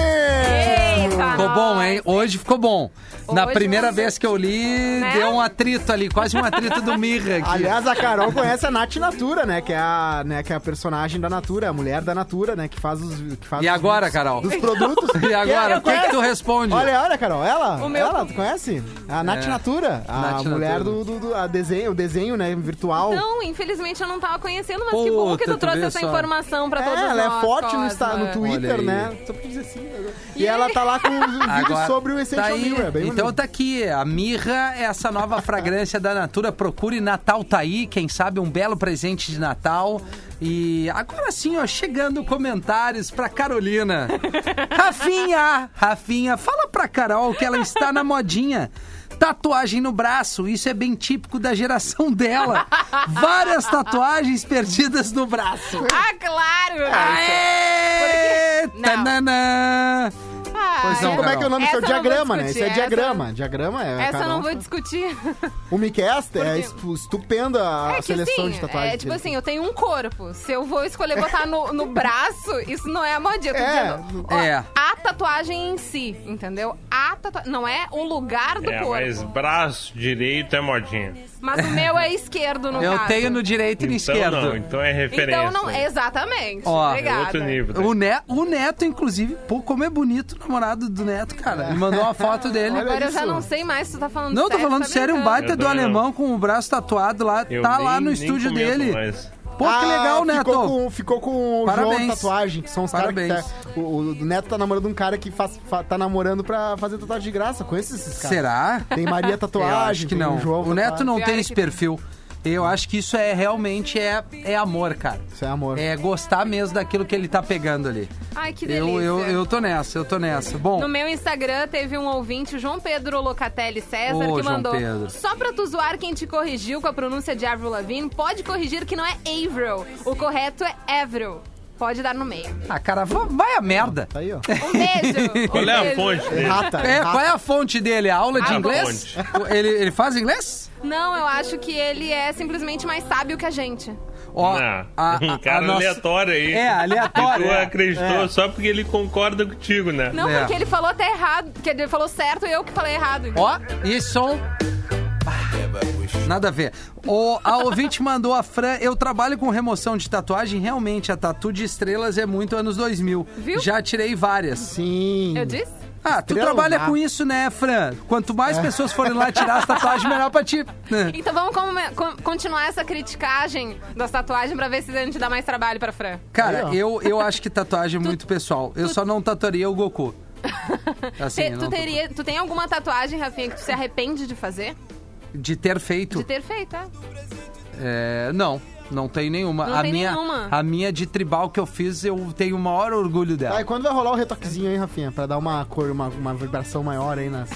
S2: Ficou bom, hein? Hoje ficou bom. Na
S3: Hoje
S2: primeira
S3: você-
S2: vez que eu li,
S3: Né?
S2: deu um atrito ali, quase um atrito do Mirra aqui.
S4: Aliás, a Carol conhece a Nath Natura, né? Que é a, né, que é a personagem da Natura, a mulher da Natura, né? Que faz os. Que faz
S2: E
S4: os
S2: agora, Carol?
S4: Dos produtos.
S2: E agora,
S4: é,
S2: o que, que tu responde?
S4: Olha, olha, Carol, ela,
S3: O meu-
S4: ela, tu conhece? A Nath
S2: É.
S4: Natura, a
S2: Nath
S4: mulher
S2: Natura.
S4: do, do, do- a desenho, o desenho, né, virtual.
S3: Não, infelizmente eu não tava conhecendo, mas que bom que
S2: Puta,
S3: tu
S2: tu
S3: trouxe
S2: vê
S3: essa
S2: só.
S3: informação pra
S4: É,
S3: todos
S4: ela
S3: nós.
S4: é forte no,
S3: Cosma.
S4: Insta- no Twitter,
S2: aí.
S4: né? Só pra dizer assim. né? E ela tá lá com um vídeo
S2: Agora,
S4: sobre o
S2: tá
S4: Essential
S2: aí.
S4: Mirror. É bem
S2: Então
S4: bonito.
S2: tá aqui, a Mirra é essa nova fragrância da Natura. Procure Natal tá aí, quem sabe um belo presente de Natal. E agora sim, ó, chegando comentários pra Carolina. Rafinha, Rafinha, fala pra Carol que ela está na modinha. Tatuagem no braço, isso é bem típico da geração dela. Várias tatuagens perdidas no braço.
S3: Ah, claro!
S2: Aê!
S3: Porque-.
S2: Pois não,
S4: Como é que é o nome do seu diagrama, né? Isso é diagrama. Diagrama é.
S3: Essa eu não vou discutir.
S4: O Micast é estupenda a
S3: É
S4: seleção
S3: assim,
S4: de tatuagens.
S3: é tipo assim, eu tenho um corpo. Se eu vou escolher botar no, no braço, isso não é a modinha. Eu tô
S4: É,
S3: dizendo, ó,
S2: é.
S3: a tatuagem em si, entendeu? A tatuagem. Não é o lugar do
S5: É,
S3: corpo.
S5: Mas... braço direito é modinha.
S3: O meu é esquerdo, no
S2: Eu
S3: caso.
S2: tenho no direito e no
S5: Então
S2: esquerdo.
S5: não, então é referência.
S3: Então não. Exatamente.
S2: Ó,
S5: É
S3: Obrigada.
S5: outro nível. né?
S2: O, ne o Neto, inclusive, pô, como é bonito o namorado do Neto, cara. Ele mandou uma foto dele.
S4: Olha
S3: Agora eu já
S4: isso.
S3: não sei mais se tu tá falando
S2: Não, tô
S3: sério.
S2: falando
S3: tá
S2: sério, um
S3: brincando.
S2: baita
S5: Eu
S2: do
S5: também não.
S2: alemão com o braço tatuado lá.
S5: Eu
S2: tá lá
S5: nem-
S2: no
S5: nem
S2: estúdio
S5: comento
S2: dele.
S5: mais.
S2: Pô, que
S4: Ah,
S2: legal, Neto.
S4: Ficou com, ficou com o
S2: Parabéns.
S4: João Tatuagem, que são os caras que tá, o, o Neto tá namorando um cara que faz, fa- tá namorando pra fazer tatuagem de graça. Conhece esses caras?
S2: Será?
S4: Tem Maria
S2: Eu
S4: Tatuagem,
S2: acho que não.
S4: o João
S2: O Neto
S4: Tatuagem.
S2: não tem esse
S3: que-
S2: perfil. Eu acho que isso é realmente é, é amor, cara.
S4: Isso é amor.
S2: É gostar mesmo daquilo que ele tá pegando ali.
S3: Ai, que delícia.
S2: Eu, eu, eu tô nessa, eu tô nessa. Bom,
S3: No meu Instagram teve um ouvinte, o João Pedro Locatelli César,
S2: Ô,
S3: que
S2: João
S3: mandou.
S2: Pedro.
S3: Só pra tu zoar quem te corrigiu com a pronúncia de Avril Lavigne, pode corrigir que não é Avril. O correto é Avril. Pode dar no meio.
S2: ah, cara, va- vai a merda.
S4: Tá aí, ó.
S3: Um beijo.
S5: Qual
S3: um
S5: é a
S3: beijo.
S5: fonte dele?
S4: Rata.
S2: É,
S4: rata.
S2: qual é a fonte dele? A aula de
S3: A
S2: inglês? Ele, ele faz inglês?
S3: Não, eu acho que ele é simplesmente mais sábio que a gente.
S2: Ó,
S5: Não, um cara
S2: nossa-
S5: aleatório aí.
S2: É, aleatório,
S5: E tu
S2: é.
S5: acreditou só porque ele concorda contigo, né?
S3: Não,
S2: É.
S3: porque ele falou até errado. Que ele falou certo e eu que falei errado.
S2: Ó, e esse som. Nada a ver. O, a ouvinte mandou a Fran. Eu trabalho com remoção de tatuagem. Realmente, a tatu de estrelas é muito anos 2000.
S3: Viu?
S2: Já tirei várias.
S4: Sim.
S3: Eu disse?
S2: Ah, tu
S4: Estrela
S2: trabalha com isso, né, Fran? Quanto mais pessoas forem lá tirar as tatuagens, melhor pra ti.
S3: Então vamos come- con- continuar essa criticagem das tatuagens pra ver se a gente dá mais trabalho pra Fran.
S2: Cara, eu, eu acho que tatuagem é muito pessoal. Eu só não tatuaria o Goku. Assim,
S3: Te- tu, teria, tu tem alguma tatuagem, Rafinha, que tu se arrepende de fazer?
S2: De ter feito.
S3: De ter feito, é?
S2: É, não, não tem nenhuma.
S3: Não
S2: a
S3: tem
S2: minha,
S3: nenhuma.
S2: A minha de tribal que eu fiz, eu tenho o maior orgulho dela.
S4: E quando vai rolar o retoquezinho aí, Rafinha? Pra dar uma cor, uma, uma vibração maior aí nas.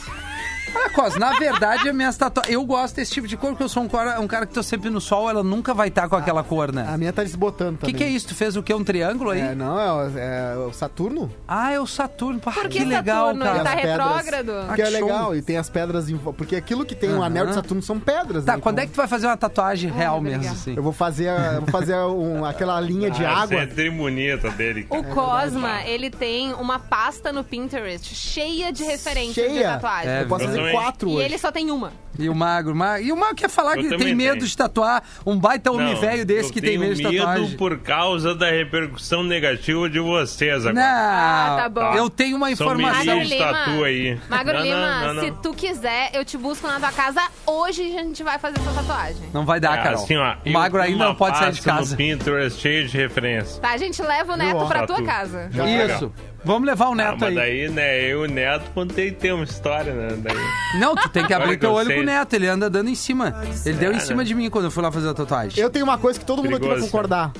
S2: Olha, Cos, na verdade, as minhas tatuagens. Eu gosto desse tipo de cor, porque eu sou um cara, um cara que tô sempre no sol, ela nunca vai estar com aquela cor, né?
S4: A minha tá desbotando
S2: O
S4: também.
S2: que, que é isso? Tu fez o quê? Um triângulo aí?
S4: É, não, é, o- é o Saturno.
S2: Ah, é o Saturno. Pá,
S3: Por
S2: que
S3: que
S2: legal,
S3: Saturno?
S2: cara.
S3: Ele tá
S4: As pedras.
S3: retrógrado?
S2: Ah,
S4: que é
S2: que show.
S4: legal. E tem as pedras em vo- Porque aquilo que tem o anel de Saturno são pedras,
S2: Tá,
S4: né?
S2: quando é que tu vai fazer uma tatuagem real mesmo, assim?
S4: Eu vou fazer, a- eu vou fazer um- aquela linha de
S5: Ah,
S4: água.
S5: Essa é tribunita dele.
S3: O
S5: cara.
S3: Cosma, ele tem uma pasta no Pinterest cheia de referências de
S4: Cheia.
S3: tatuagem.
S2: É,
S4: Eu posso fazer quatro
S3: E
S4: hoje.
S3: ele só tem uma.
S2: E o magro, magro. E o magro quer falar
S5: Eu
S2: que tem medo
S5: tenho.
S2: de tatuar um baita homem
S5: Não,
S2: velho desse
S5: eu
S2: que tem medo de tatuagem.
S5: por causa da repercussão negativa de vocês
S2: Não,
S5: agora.
S3: Ah, tá bom.
S2: eu tenho uma informação.
S5: de tatu aí.
S3: Magro
S5: Não,
S3: Lima,
S5: não, não,
S3: se
S5: não.
S3: tu quiser, eu te busco na tua casa hoje e a gente vai fazer essa tatuagem.
S2: Não vai dar,
S5: É,
S2: Carol.
S5: assim, ó,
S2: o magro ainda não pode sair de casa.
S5: no Pinterest cheio de referência.
S3: Tá, a gente leva o Neto pra tua casa.
S5: Já
S2: Isso. Vamos levar o
S5: Ah,
S2: neto
S5: mas
S2: aí.
S5: daí, né, eu e o Neto que ter uma história, né? Daí.
S2: Não, tu tem que abrir teu
S5: eu
S2: olho
S5: sei.
S2: pro neto. Ele anda dando em cima. Ele deu em cima
S5: né?
S2: de mim quando eu fui lá fazer a tatuagem.
S4: Eu tenho uma coisa que todo mundo aqui vai
S5: Perigoso.
S4: concordar.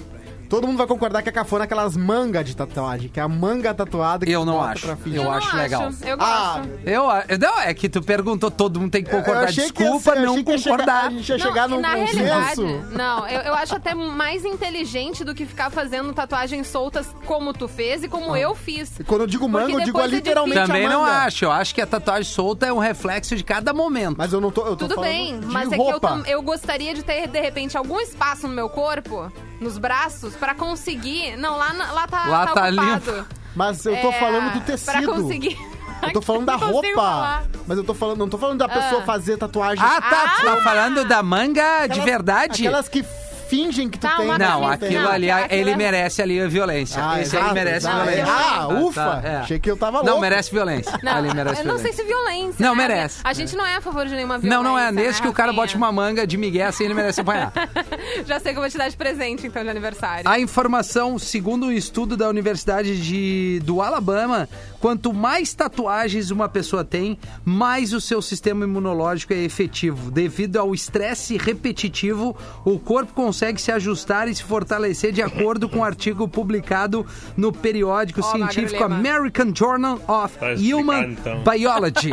S4: Todo mundo vai concordar que é cafona aquelas mangas de tatuagem, que é a manga tatuada que
S2: Eu não
S4: bota
S2: acho.
S4: pra.
S2: Eu
S3: não
S2: acho legal.
S3: Eu
S4: Ah,
S3: gosto.
S2: Eu, eu- não, é que tu perguntou, todo mundo tem que concordar.
S4: eu achei que ia
S2: Desculpa
S4: ser- eu
S2: não
S4: achei que ia chegar-
S2: concordar.
S4: a gente ia
S3: Não,
S4: chegar
S3: e
S4: num
S3: na
S4: consenso.
S3: realidade, não, eu, eu acho até mais inteligente do que ficar fazendo tatuagens soltas como tu fez e como eu fiz.
S4: E Quando eu digo
S3: Porque
S4: manga, eu digo
S3: depois é
S4: literalmente
S2: Também
S4: a
S2: não
S4: manga.
S2: acho. Eu acho que a tatuagem solta é um reflexo de cada momento.
S4: Mas eu não tô, eu tô
S3: Tudo
S4: falando
S3: bem,
S4: de
S3: mas é que eu, tam- eu gostaria de ter, de repente, algum espaço no meu corpo, nos braços, pra conseguir. Não, lá, lá tá,
S2: Lá tá
S3: ocupado.
S4: Mas eu tô
S3: É,
S4: falando do
S3: Pra
S4: tecido.
S3: conseguir.
S4: Eu tô falando da roupa.
S3: falar.
S4: Mas eu tô falando, não tô falando da pessoa
S3: Ah.
S4: fazer tatuagem.
S2: Ah, tá. Tu tá
S3: Ah!
S2: falando da manga de
S4: Aquelas-
S2: verdade?
S4: Aquelas que fingem que tu
S3: Tá,
S4: tem.
S2: Não,
S3: Não,
S2: aquilo
S3: não,
S2: ali,
S3: aquilo
S2: ele
S3: é-
S2: merece ali a violência.
S4: Ah,
S2: Esse aí
S4: exato,
S2: merece
S4: exato.
S2: violência.
S4: Ah,
S2: Tá,
S4: ufa.
S2: tá, é.
S4: Achei que eu tava louco.
S2: Não, merece violência.
S3: Não,
S2: ali merece
S3: eu não
S2: violência.
S3: sei se violência.
S2: Não,
S3: né?
S2: merece.
S3: A gente não é a favor de nenhuma violência.
S2: Não, não é.
S3: né,
S2: Nesse que o cara
S3: Rafinha?
S2: bote uma manga de Miguel assim, ele merece apanhar.
S3: Já sei que eu vou te dar de presente, então, de aniversário.
S2: A informação, segundo um estudo da Universidade de, do Alabama, quanto mais tatuagens uma pessoa tem, mais o seu sistema imunológico é efetivo. Devido ao estresse repetitivo, o corpo consegue se ajustar e se fortalecer de acordo com um artigo publicado no periódico
S3: Ó,
S2: científico. American Journal of
S5: Tá
S2: Human
S5: então.
S2: Biology.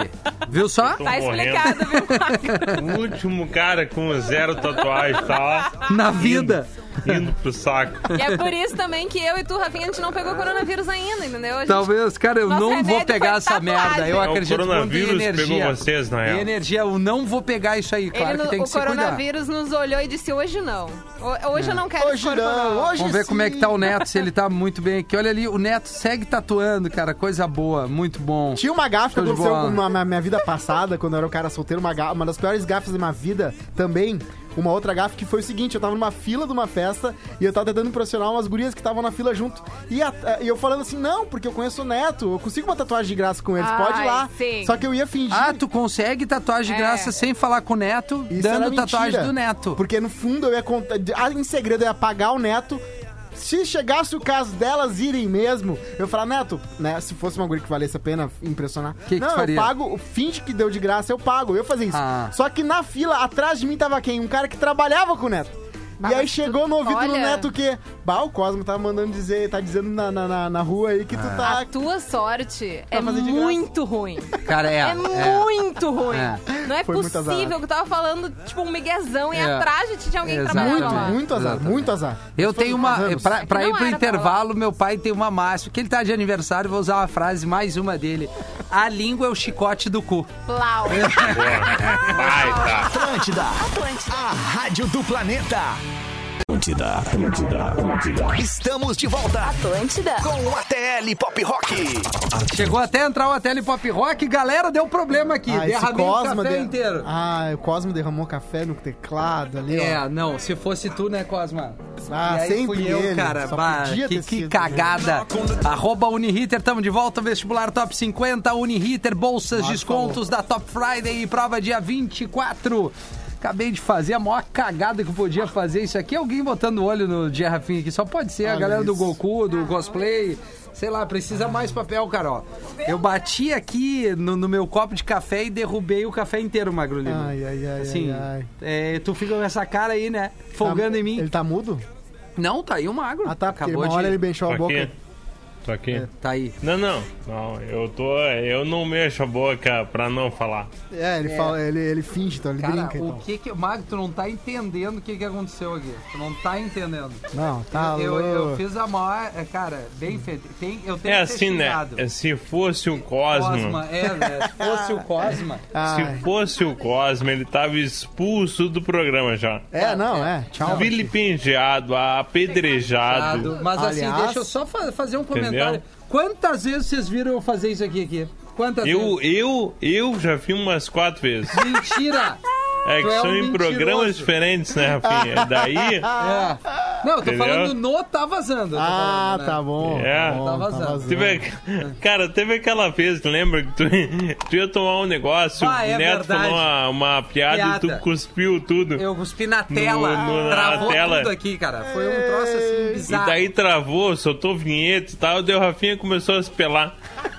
S2: Viu só?
S3: Tá
S5: morrendo.
S3: explicado, viu?
S5: O último cara com zero tatuagem tá.
S2: Na vida.
S5: Indo pro saco.
S3: E é por isso também que eu e tu, Rafinha, a gente não pegou coronavírus ainda, entendeu? Gente-
S2: Talvez, cara, eu
S3: Nosso
S2: não vou pegar essa
S3: tatuagem.
S2: merda. Eu
S3: É,
S5: o
S2: acredito quando
S5: coronavírus
S2: energia.
S5: pegou vocês, na real.
S2: E energia, eu não vou pegar isso aí. Claro
S3: Ele
S2: que tem que
S3: o
S2: se cuidar.
S3: coronavírus nos olhou e disse: hoje não. Ho- Hoje eu não quero
S4: Hoje
S3: corpo,
S4: não, hoje
S2: Vamos ver como é que
S4: sim.
S2: tá o Neto, se ele tá muito bem aqui. Olha ali, o Neto segue tatuando, cara. Coisa boa, muito bom.
S4: Tinha uma gafe que aconteceu na minha vida passada, quando eu era um cara solteiro, uma, ga- uma das piores gafes da minha vida também. Uma outra gafe que foi o seguinte, eu tava numa fila de uma festa e eu tava tentando impressionar umas gurias que estavam na fila junto. E, a- e eu falando assim, não, porque eu conheço o Neto, eu consigo uma tatuagem de graça com eles, pode ir
S3: Ai,
S4: lá.
S3: sim.
S4: Só que eu ia fingir.
S2: Ah, tu consegue tatuagem de
S3: É.
S2: graça sem falar com o Neto,
S4: Isso
S2: dando
S4: mentira.
S2: tatuagem do Neto.
S4: Porque no fundo eu ia contar. ah, Em segredo eu ia pagar o neto. Se chegasse o caso delas irem mesmo, eu falar, Neto, né? Se fosse uma guria que valesse a pena impressionar.
S2: que
S4: não,
S2: tu faria?
S4: eu pago, finge que deu de graça, eu pago. Eu ia fazer isso.
S2: Ah.
S4: Só que na fila, atrás de mim tava quem? Um cara que trabalhava com o Neto. E aí
S3: mas
S4: chegou no ouvido do
S3: olha-
S4: Neto que. Bah, o Cosmo tá mandando dizer, tá dizendo na, na, na- na rua aí que tu tá.
S3: A tua sorte é
S4: de graça.
S3: muito ruim.
S2: Cara, é.
S3: É, muito ruim.
S2: É.
S3: Não é
S4: Foi
S3: possível que eu tava falando, tipo, um miguezão e
S2: É.
S3: atrás de ti tinha alguém
S2: Exato.
S3: trabalhava
S4: Muito,
S3: lá.
S4: muito azar,
S2: Exatamente.
S4: muito azar.
S2: Eu
S4: Isso
S2: tenho uma. Pra, pra ir pro intervalo, meu pai tem uma máxima. Que ele tá de aniversário, vou usar uma frase, mais uma dele. A língua é o chicote do cu.
S3: Plau.
S5: Vai, tá.
S1: Atlântida. A rádio do planeta. Atlântida, Atlântida, Atlântida.
S7: Estamos de volta
S8: Atlântida.
S7: com o ATL Pop Rock.
S2: Chegou até a entrar o ATL Pop Rock. Galera, deu problema aqui.
S4: Ah,
S2: Derramei o café
S4: de-
S2: inteiro.
S4: Ah, o Cosmo derramou café no teclado ali, ó.
S2: É, não, se fosse tu, né, Cosma?
S4: Ah,
S2: e aí
S4: sempre
S2: fui eu,
S4: ele,
S2: cara.
S4: só
S2: Bah,
S4: podia
S2: que,
S4: ter
S2: que
S4: sido
S2: cagada. Arroba Uniriter, tamo de volta. Vestibular Top 50, Uniriter, bolsas,
S4: Mas
S2: descontos da Top Friday e prova dia 24. Acabei de fazer a maior cagada que eu podia fazer. Isso aqui, alguém botando o olho no dia Rafinha aqui. Só pode ser a galera do. Goku, do cosplay. Sei lá, precisa mais papel, cara. ó. Eu bati aqui no, no meu copo de café e derrubei o café inteiro, Magro Lima.
S4: Ai, ai, ai,
S2: Assim,
S4: ai, ai.
S2: é, tu fica com essa cara aí, né? Folgando
S4: Tá-
S2: em mim.
S4: Ele tá mudo?
S2: Não, tá aí o magro.
S4: Ah, tá, porque
S2: Acabou
S4: uma
S2: de...
S4: hora ele benchou
S5: Tô
S4: a boca.
S5: Aqui. Tô aqui.
S2: Tá aí.
S5: Não, não. Não, eu tô. Eu não mexo a boca pra não falar.
S4: É, ele, Fala, ele, ele finge, então ele
S2: Cara,
S4: brinca,
S2: o
S4: então.
S2: que que... Magro, tu não tá entendendo o que que aconteceu aqui. Tu não tá entendendo.
S4: Não, tá
S2: eu, eu, eu fiz a maior... é, Cara, bem feito. Tem, eu tenho
S5: É
S2: que ter
S5: assim, né? É, Se fosse o Cosmo.
S2: Cosma, é, velho. Se fosse o Cosma...
S4: Ai.
S5: Se fosse o Cosmo, ele tava expulso do programa já.
S4: É, não, é. Tchau.
S5: Vilipendiado, apedrejado.
S2: Mas assim,
S4: Aliás-
S2: deixa eu só fa- fazer um comentário. Quantas vezes vocês viram eu fazer isso aqui? aqui? Quantas
S5: Eu,
S2: vezes?
S5: eu, eu já vi umas quatro vezes.
S2: Mentira!
S5: É
S2: Tu
S5: que
S2: é
S5: são
S2: um
S5: em
S2: mentiroso.
S5: programas diferentes, né, Rafinha? Daí.
S2: É. Não, eu tô
S5: Entendeu?
S2: falando no Tá Vazando.
S4: Ah,
S2: falando, né?
S4: tá bom.
S5: É.
S4: Tá bom,
S2: Tá
S4: tá
S2: vazando.
S4: vazando.
S5: Teve, cara, teve aquela vez, tu lembra que tu, tu ia tomar um negócio,
S2: Ah, é
S5: o Neto
S2: verdade.
S5: falou uma, uma piada, e
S2: Piada.
S5: tu cuspiu tudo.
S2: Eu cuspi na tela,
S5: No- no- na
S2: travou
S5: tela.
S2: tudo aqui, cara. Foi um troço assim
S5: E daí travou, soltou vinheta e tal, deu Rafinha começou a se pelar.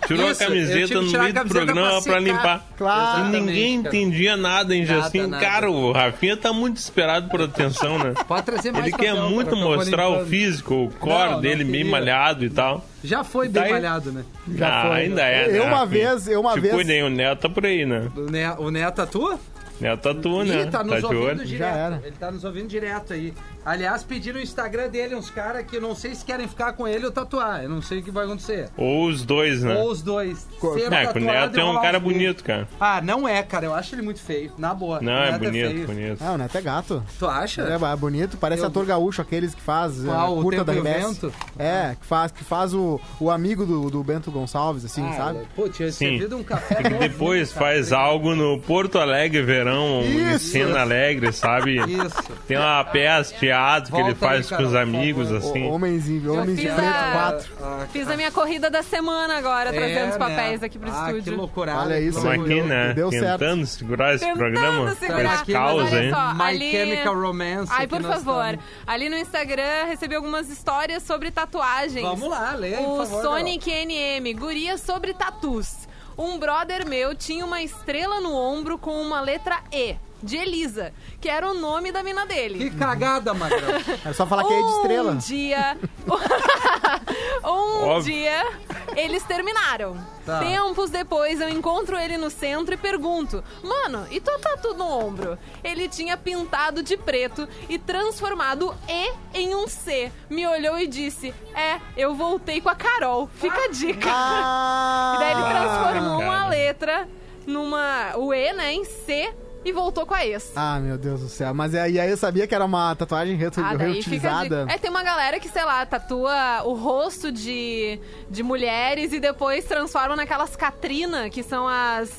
S5: Tirou
S2: Isso,
S5: a camiseta no meio do programa
S2: pra
S5: pra, limpar.
S4: Claro.
S5: E ninguém
S2: cara.
S5: entendia nada, Jacinto?
S2: nada.
S5: Cara, o Rafinha tá muito esperado por atenção, né?
S2: Pode trazer mais
S5: Ele quer
S2: papel,
S5: muito
S2: cara,
S5: mostrar o físico, o core
S2: não
S5: dele
S2: queria.
S5: malhado e tal.
S2: Já foi bem
S5: Daí-
S2: malhado, né?
S4: Já
S5: ah,
S4: foi.
S5: ainda é, né?
S4: Eu uma
S5: Rafinha?
S4: vez, eu uma
S5: Te
S4: vez-
S5: cuidem, o Neto tá por aí, né?
S2: O, ne o Neto atua?
S5: Neto atua, né?
S2: Ih, tá nos
S5: de
S2: ouvindo direto.
S4: Já era.
S2: Ele tá nos ouvindo direto aí. Aliás, pediram o Instagram dele, uns caras que eu não sei se querem ficar com ele ou tatuar. Eu não sei o que vai acontecer.
S5: Ou os dois, né?
S2: Ou os dois.
S4: Co-
S2: Ser
S5: É, o Neto
S2: e
S5: é um cara bonito, cara.
S2: Ah, não é, cara. Eu acho ele muito feio. Na boa.
S5: Não,
S2: O
S5: é
S2: Neto
S5: bonito,
S2: feio.
S5: bonito.
S4: Ah, o Neto é gato.
S2: Tu acha?
S4: Ele é bonito, parece
S2: Eu-
S4: ator gaúcho, aqueles que faz
S2: Qual, o
S4: curta
S2: Tempo
S4: da
S2: o
S4: RBS.
S2: Vento?
S4: É, que faz, que faz o, o amigo do, do Bento Gonçalves, assim,
S2: Ah,
S4: sabe?
S2: Pô, tinha
S5: Sim.
S2: servido um café
S5: E que
S2: novinho,
S5: depois
S2: cara.
S5: faz algo no Porto Alegre Verão, em
S4: Isso.
S5: Cena Alegre, sabe?
S2: Isso.
S5: Tem uma peça, teatro que ele
S2: Volta aí,
S5: faz com os amigos,
S2: favor.
S5: assim.
S4: O, homenzinho, homens de preto
S3: a-
S4: 4.
S2: Ah,
S3: Fiz a minha corrida da semana agora, trazendo os papéis
S2: né?
S3: aqui pro
S2: ah,
S3: estúdio.
S2: Que loucura.
S4: Olha isso
S5: Estamos aqui, né?
S4: deu certo.
S5: Tentando segurar esse
S3: Tentando
S5: programa
S3: segurar.
S5: com
S3: olha
S5: hein?
S3: só,
S2: My
S3: ali-
S2: Chemical Romance.
S3: Ai, por favor.
S2: estamos-
S3: Ali no Instagram recebi algumas histórias sobre tatuagens.
S2: Vamos lá, lê aí,
S3: O
S2: por favor,
S3: Sonic NM, guria sobre tatus. Um brother meu tinha uma estrela no ombro com uma letra E, de Elisa, que era o nome da mina dele.
S2: Que cagada, Magrão.
S4: É só falar que é de estrela.
S3: Um dia. um
S5: Óbvio.
S3: dia eles terminaram.
S2: Tá.
S3: Tempos depois eu encontro ele no centro e pergunto: Mano, e tu tatu no ombro? Ele tinha pintado de preto e transformado E em um C. Me olhou e disse: É, eu voltei com a Carol. Fica a dica.
S4: Ah,
S3: E daí ele transformou uma
S5: cara.
S3: letra numa. O E, né, em C e voltou com a ex.
S4: Ah, meu Deus do céu. Mas é- e aí eu sabia que era uma tatuagem reutil-
S3: Ah,
S4: reutilizada.
S3: dica. É, tem uma galera que, sei lá, tatua o rosto de, de mulheres e depois transforma naquelas Catrina, que são as,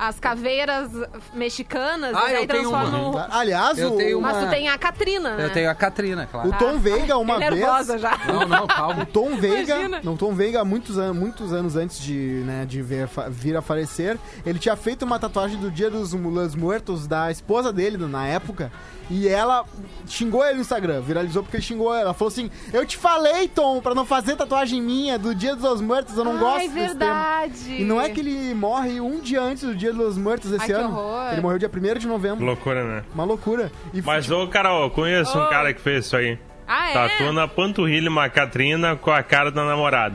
S3: as caveiras mexicanas.
S2: Ah,
S3: e daí
S2: eu tenho
S3: transforma
S2: uma.
S3: no-
S4: Aliás,
S2: Eu
S4: o,
S2: tenho
S3: Mas
S2: uma-
S3: tu tem a Catrina, né?
S2: Eu tenho a Catrina, claro.
S4: o Tom Veiga uma
S3: Fiquei
S4: vez...
S3: nervosa já.
S2: Não, não, calma.
S4: O Tom Veiga,
S3: Imagina.
S4: não, Tom Veiga, muitos, an muitos anos antes de, né, de ver, vir a falecer, ele tinha feito uma tatuagem do Dia dos Mulas Muertos da esposa dele, na época, e ela xingou ele no Instagram, viralizou porque ele xingou ela. Ela falou assim, eu te falei, Tom, pra não fazer tatuagem minha do Dia dos Muertos, eu não gosto
S3: Ai,
S4: desse
S3: verdade.
S4: tema. E não é que ele morre um dia antes do Dia dos Muertos esse
S3: Ai,
S4: ano.
S3: horror.
S4: Ele morreu dia 1 de novembro.
S5: Loucura, né?
S4: Uma loucura. E
S5: Mas, ô, Carol, eu conheço um cara que fez isso aí.
S3: Ah, é?
S5: Tatuou na panturrilha uma Catrina com a cara da namorada.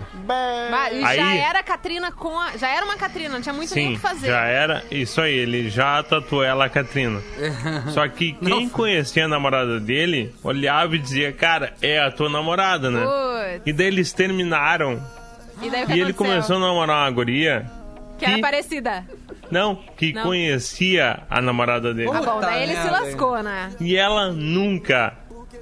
S3: Mas já
S5: Aí-
S3: era a Catrina com a... Já era uma Catrina, não tinha muito nem o
S5: Sim,
S3: que fazer.
S5: já era. Isso aí, ele já tatuou ela, a Catrina. Só que quem conhecia a namorada dele olhava e dizia, cara, é a tua namorada, né?
S3: Putz.
S5: E daí eles terminaram.
S3: E daí o que
S5: E ele
S3: aconteceu?
S5: começou a namorar uma guria.
S3: Que era parecida.
S5: Não, que
S3: Não.
S5: conhecia a namorada dele.
S3: Ah, bom,
S2: Puta
S3: daí ele se
S2: merda,
S3: lascou, né?
S5: E ela nunca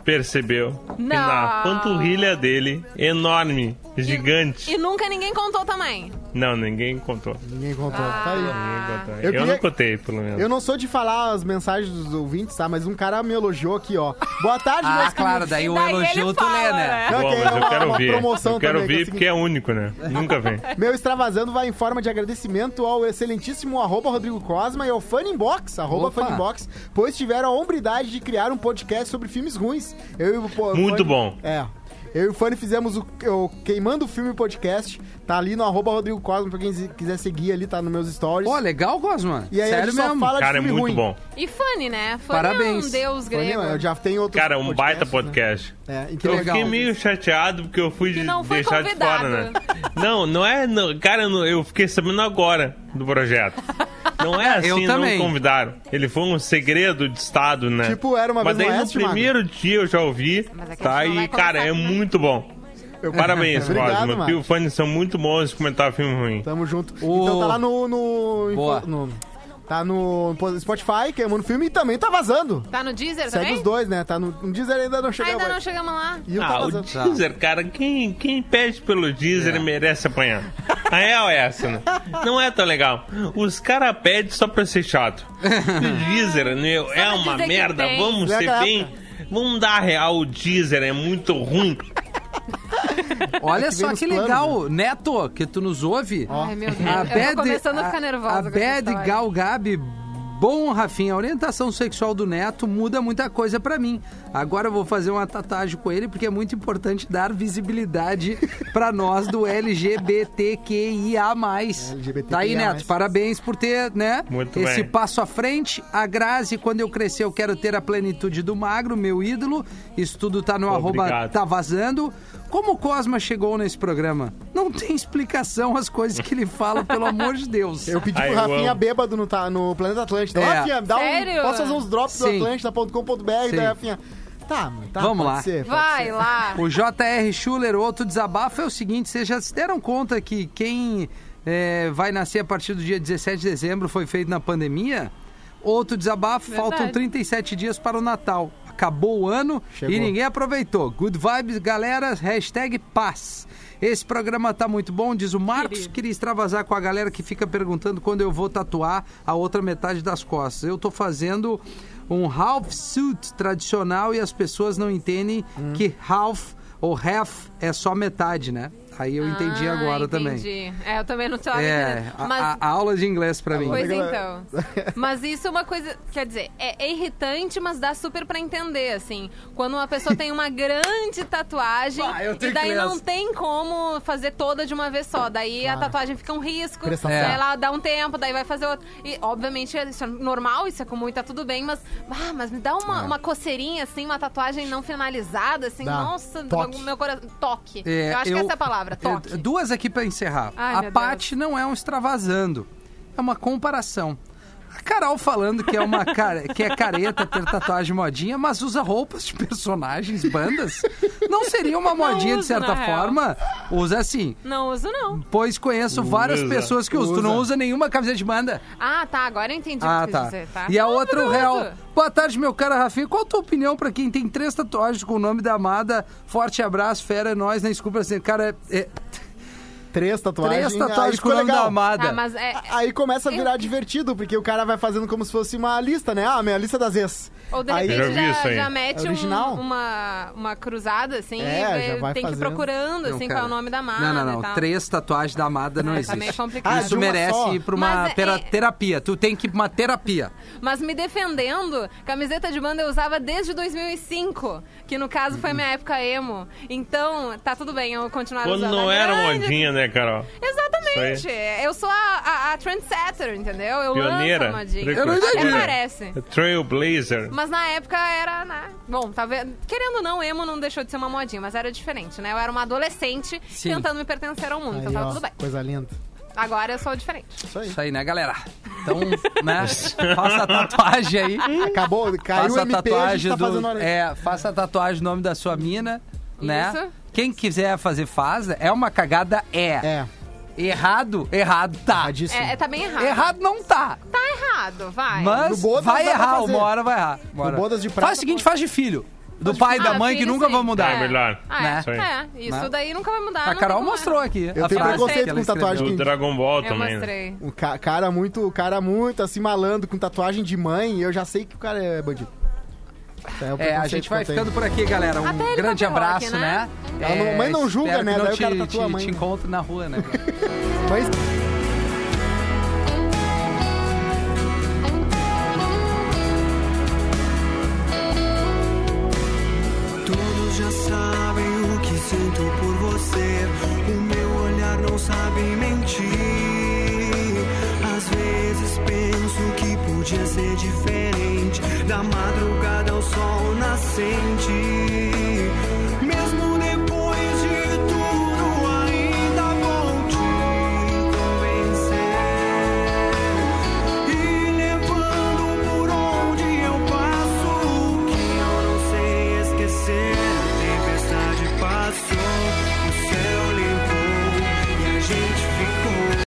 S5: percebeu que
S3: Não.
S5: na panturrilha dele, enorme, gigante.
S3: E nunca ninguém contou também.
S5: Não, ninguém contou.
S4: Ninguém contou. Tá aí.
S5: Ninguém contou.
S4: Eu
S5: Eu,
S4: queria-
S5: não contei, pelo menos.
S4: Eu não sou de falar as mensagens dos ouvintes, tá? Mas um cara me elogiou aqui, ó. Boa tarde,
S2: Ah,
S4: meus
S2: claro, daí o elogio tu lê, né?
S3: né?
S5: Bom,
S4: que
S5: mas
S4: é
S5: eu
S4: uma-
S5: quero
S4: uma
S5: ouvir.
S4: promoção
S5: Eu quero
S4: também, que é
S5: porque é único, né? Nunca vem.
S4: Meu extravasando vai em forma de agradecimento ao excelentíssimo arroba Rodrigo Cosma e ao Funnybox, arroba
S2: Opa.
S4: Funnybox, pois tiveram a hombridade de criar um podcast sobre filmes ruins. Eu e o
S5: Muito
S4: Funny-
S5: bom.
S4: É. Eu e o Fanny fizemos o, o Queimando o Filme Podcast. Tá ali no arroba Rodrigo Cosma, pra quem quiser seguir ali, tá nos meus stories.
S2: Pô, legal, Cosma.
S4: e aí a
S2: Sério
S4: gente só
S2: mesmo.
S4: fala
S5: Cara, é
S4: de filme
S5: muito
S4: ruim.
S5: bom.
S3: E Fanny, né? Fanny
S2: Parabéns.
S3: é um deus
S4: Fanny,
S3: grego.
S4: eu já tenho outro
S5: Cara, um baita podcast.
S4: É,
S2: Que
S4: então,
S5: Eu
S2: legal.
S5: fiquei meio chateado porque eu fui deixar de fora, né? Não, não é. Não, cara, eu não- eu fiquei sabendo agora do projeto. Não é
S2: Eu
S5: assim,
S2: também.
S5: não convidaram. Ele foi um segredo de Estado, né?
S4: Tipo, era uma
S5: Mas
S4: vez
S5: daí
S4: no
S5: no
S4: Oeste,
S5: primeiro dia eu já ouvi,
S3: Mas é que
S5: tá?
S3: a gente
S5: E,
S3: vai
S5: cara, é muito bom. Parabéns,
S4: Obrigado.
S5: Porque os fãs são muito bons de comentar filme ruim.
S4: Tamo junto.
S2: O-
S4: Então tá lá no. no,
S2: Boa.
S4: no- tá no Spotify, Queimando o Filme, e também tá vazando.
S3: Tá no Deezer
S4: Segue
S3: também?
S4: os dois, né? Tá no, no Deezer ainda não chegou.
S3: Ainda não chegamos lá.
S4: E o tá
S5: Ah, o
S4: vazando.
S5: Deezer, cara, quem, quem pede pelo Deezer
S2: É.
S5: merece apanhar. A real é essa, né? Não é tão legal. Os caras pedem só pra ser chato. O Deezer, meu, é uma merda. Vamos
S4: Né,
S5: ser bem. Vamos dar a real, o Deezer é muito ruim.
S2: Olha
S4: que vem
S2: só que
S4: planos,
S2: legal, Neto, que tu nos ouve.
S3: Ai, meu Deus.
S2: A
S3: eu
S2: Bad,
S3: tô começando a ficar nervosa.
S2: A, Bad. Gal Gabi. Bom, Rafinha, a orientação sexual do Neto muda muita coisa pra mim. Agora eu vou fazer uma tatuagem com ele porque é muito importante dar visibilidade pra nós do LGBTQIA+.
S4: LGBTQIA+.
S2: Tá aí, Neto, parabéns por ter, né,
S5: Muito
S2: esse
S5: bem.
S2: passo à frente. A Grazi, quando eu crescer, eu quero ter a plenitude do magro, meu ídolo. Isso tudo tá no arroba
S5: Obrigado.
S2: tá vazando. Como o Cosma chegou nesse programa? Não tem explicação as coisas que ele fala, pelo amor de Deus.
S4: Eu pedi
S5: Ai,
S4: pro
S5: eu
S4: Rafinha
S5: amo.
S4: bêbado no, tá, no Planeta Atlântida. Ô,
S2: É.
S4: Rafinha, dá um.
S3: Sério?
S4: Posso fazer uns drops do
S2: Sim.
S4: Atlântida.com.br?
S2: Sim.
S4: Daí, Rafinha. Tá, tá.
S2: Vamos lá.
S4: ser,
S3: Vai
S4: ser.
S3: lá.
S2: O J.R. Schuller, outro desabafo é o seguinte: vocês já se deram conta que quem é, vai nascer a partir do dia 17 de dezembro foi feito na pandemia? Outro desabafo,
S3: Verdade.
S2: faltam 37 dias para o Natal. Acabou o ano
S4: Chegou.
S2: e ninguém aproveitou. Good vibes, galera. Hashtag paz. Esse programa tá muito bom, diz o Marcos.
S3: Querido.
S2: Queria extravasar com a galera que fica perguntando quando eu vou tatuar a outra metade das costas. Eu tô fazendo um half suit tradicional e as pessoas não entendem
S3: Hum.
S2: que half ou half é só metade, né? Aí eu entendi
S3: Ah,
S2: agora também.
S3: entendi. É, eu também não tava
S2: É,
S3: entendendo. Mas,
S2: a- a aula de inglês pra mim.
S3: Pois então. Mas isso é uma coisa, quer dizer, é, é irritante, mas dá super pra entender, assim. Quando uma pessoa tem uma grande tatuagem
S2: Ah, eu tenho
S3: e daí não tem como fazer toda de uma vez só. Daí a tatuagem fica um risco,
S4: Prestação.
S2: É.
S3: ela dá um tempo, daí vai fazer outro. E, obviamente, isso é normal, isso é comum e tá tudo bem, mas, ah, mas me dá uma, uma coceirinha, assim, uma tatuagem não finalizada, assim,
S4: Dá.
S3: nossa,
S4: Toque.
S3: meu coração. Toque.
S2: É,
S3: eu acho que essa é a palavra, toque.
S2: é, duas aqui pra encerrar.
S3: Ai,
S2: a Paty não é um extravasando, é uma comparação. A Carol falando que é uma cara, que é careta ter tatuagem modinha, mas usa roupas de personagens, bandas. Não seria uma modinha de
S3: uso,
S2: certa
S3: na real.
S2: forma? Usa sim.
S3: Não uso, não.
S2: Pois conheço várias
S5: Usa.
S2: pessoas que usam. Tu não
S4: Usa.
S2: nenhuma camiseta de banda.
S3: Ah, tá, agora eu entendi o
S2: Ah,
S3: que quis
S2: tá.
S3: dizer, tá?
S2: E a
S3: Não,
S2: outra, o real.
S3: uso.
S2: Boa tarde, meu cara Rafinha. Qual a tua opinião pra quem tem três tatuagens com o nome da amada? Forte abraço, fera, é nóis, na desculpa assim. Cara, é,
S4: Três tatuagens.
S2: três tatuagens
S4: aí
S2: com o nome da amada.
S3: Ah, mas é...
S4: Aí começa a
S3: Eu-
S4: virar divertido, porque o cara vai fazendo como se fosse uma lista, né? Ah, minha lista das ex.
S3: Ou de
S4: Aí-
S3: repente
S5: Eu já vi isso
S3: já,
S5: aí.
S3: já mete
S4: É original?
S3: um- uma, uma cruzada, assim,
S4: É,
S3: e
S4: já vai
S3: tem que ir
S4: fazendo.
S3: procurando,
S2: Não,
S3: assim, qual é o nome da amada
S2: Não, não,
S3: e
S2: não.
S3: tal.
S2: Três tatuagens da amada não
S3: É, tá
S2: existe.
S3: meio complicado.
S4: Ah,
S2: Isso
S4: de uma
S2: merece
S4: só?
S2: ir pra uma
S3: Mas é- é-
S2: terapia. Tu tem que ir pra uma terapia.
S3: Mas me defendendo, camiseta de banda eu usava desde 2005, que no caso foi minha época emo. Então, tá tudo bem, eu continuar
S5: Quando
S3: usando.
S5: não
S3: a
S5: era
S3: grande-
S5: modinha, né, Carol?
S3: Exatamente.
S5: Isso
S3: Eu sou a, a, a trendsetter, entendeu? Eu
S5: Pioneira.
S3: lanço a modinha.
S5: Eu não
S3: Até
S2: entendi.
S3: parece.
S5: Trailblazer.
S3: Mas na época era, né? Bom, tá vendo? Querendo ou não, emo não deixou de ser uma modinha, mas era diferente, né? Eu era uma adolescente
S2: Sim.
S3: tentando me pertencer ao mundo, então
S4: Aí,
S3: tava
S4: ó,
S3: tudo bem.
S4: Coisa linda.
S3: Agora eu sou diferente.
S4: Isso aí.
S2: Isso aí, né, galera? Então, né? Faça a tatuagem aí.
S4: Acabou, caiu
S2: faça
S4: o
S2: a
S4: MP, a gente
S2: tatuagem
S4: tá
S2: do. É, faça a tatuagem do nome da sua mina, né?
S3: Isso.
S2: Quem quiser fazer, faz. É uma cagada, é.
S4: É,
S2: Errado, errado tá.
S3: É, é, tá bem errado.
S2: Errado não tá.
S3: Tá errado, vai.
S2: Mas
S4: Bodas
S2: vai
S4: dá pra
S2: errar,
S4: fazer.
S2: uma hora vai errar. Uma hora.
S4: Bodas de Prata
S2: Faz o seguinte, faz de filho. do pai e da
S3: Ah,
S2: mãe que
S3: filho,
S2: nunca
S3: sim.
S2: vão mudar.
S5: É melhor.
S3: Ah,
S2: Né?
S3: é,
S5: Isso aí.
S3: é, isso
S2: Né?
S3: daí nunca vai mudar.
S2: A
S3: não
S2: Carol
S3: tem como,
S2: mostrou aqui.
S4: Eu
S2: a
S4: tenho
S2: frase
S4: preconceito
S2: que ela
S4: com tatuagem.
S5: Do Dragon Ball
S3: Eu
S5: também. né?
S3: mostrei.
S4: Um ca- cara muito, cara muito assim malandro com tatuagem de mãe, eu já sei que o cara é bandido. O
S2: É, a gente vai ficando por aqui, galera. Um
S3: Até
S2: grande
S3: Rock,
S2: abraço, né?
S3: né?
S4: Ela não- mãe não julga, né?
S2: não
S4: Daí o cara
S2: te,
S4: tatua a
S2: te,
S4: mãe.
S2: te encontro na rua, né?
S4: Mas
S8: Todos já sabem o que sinto por você. O meu olhar não sabe mentir. Às vezes penso que podia ser diferente. Da madrugada nascente.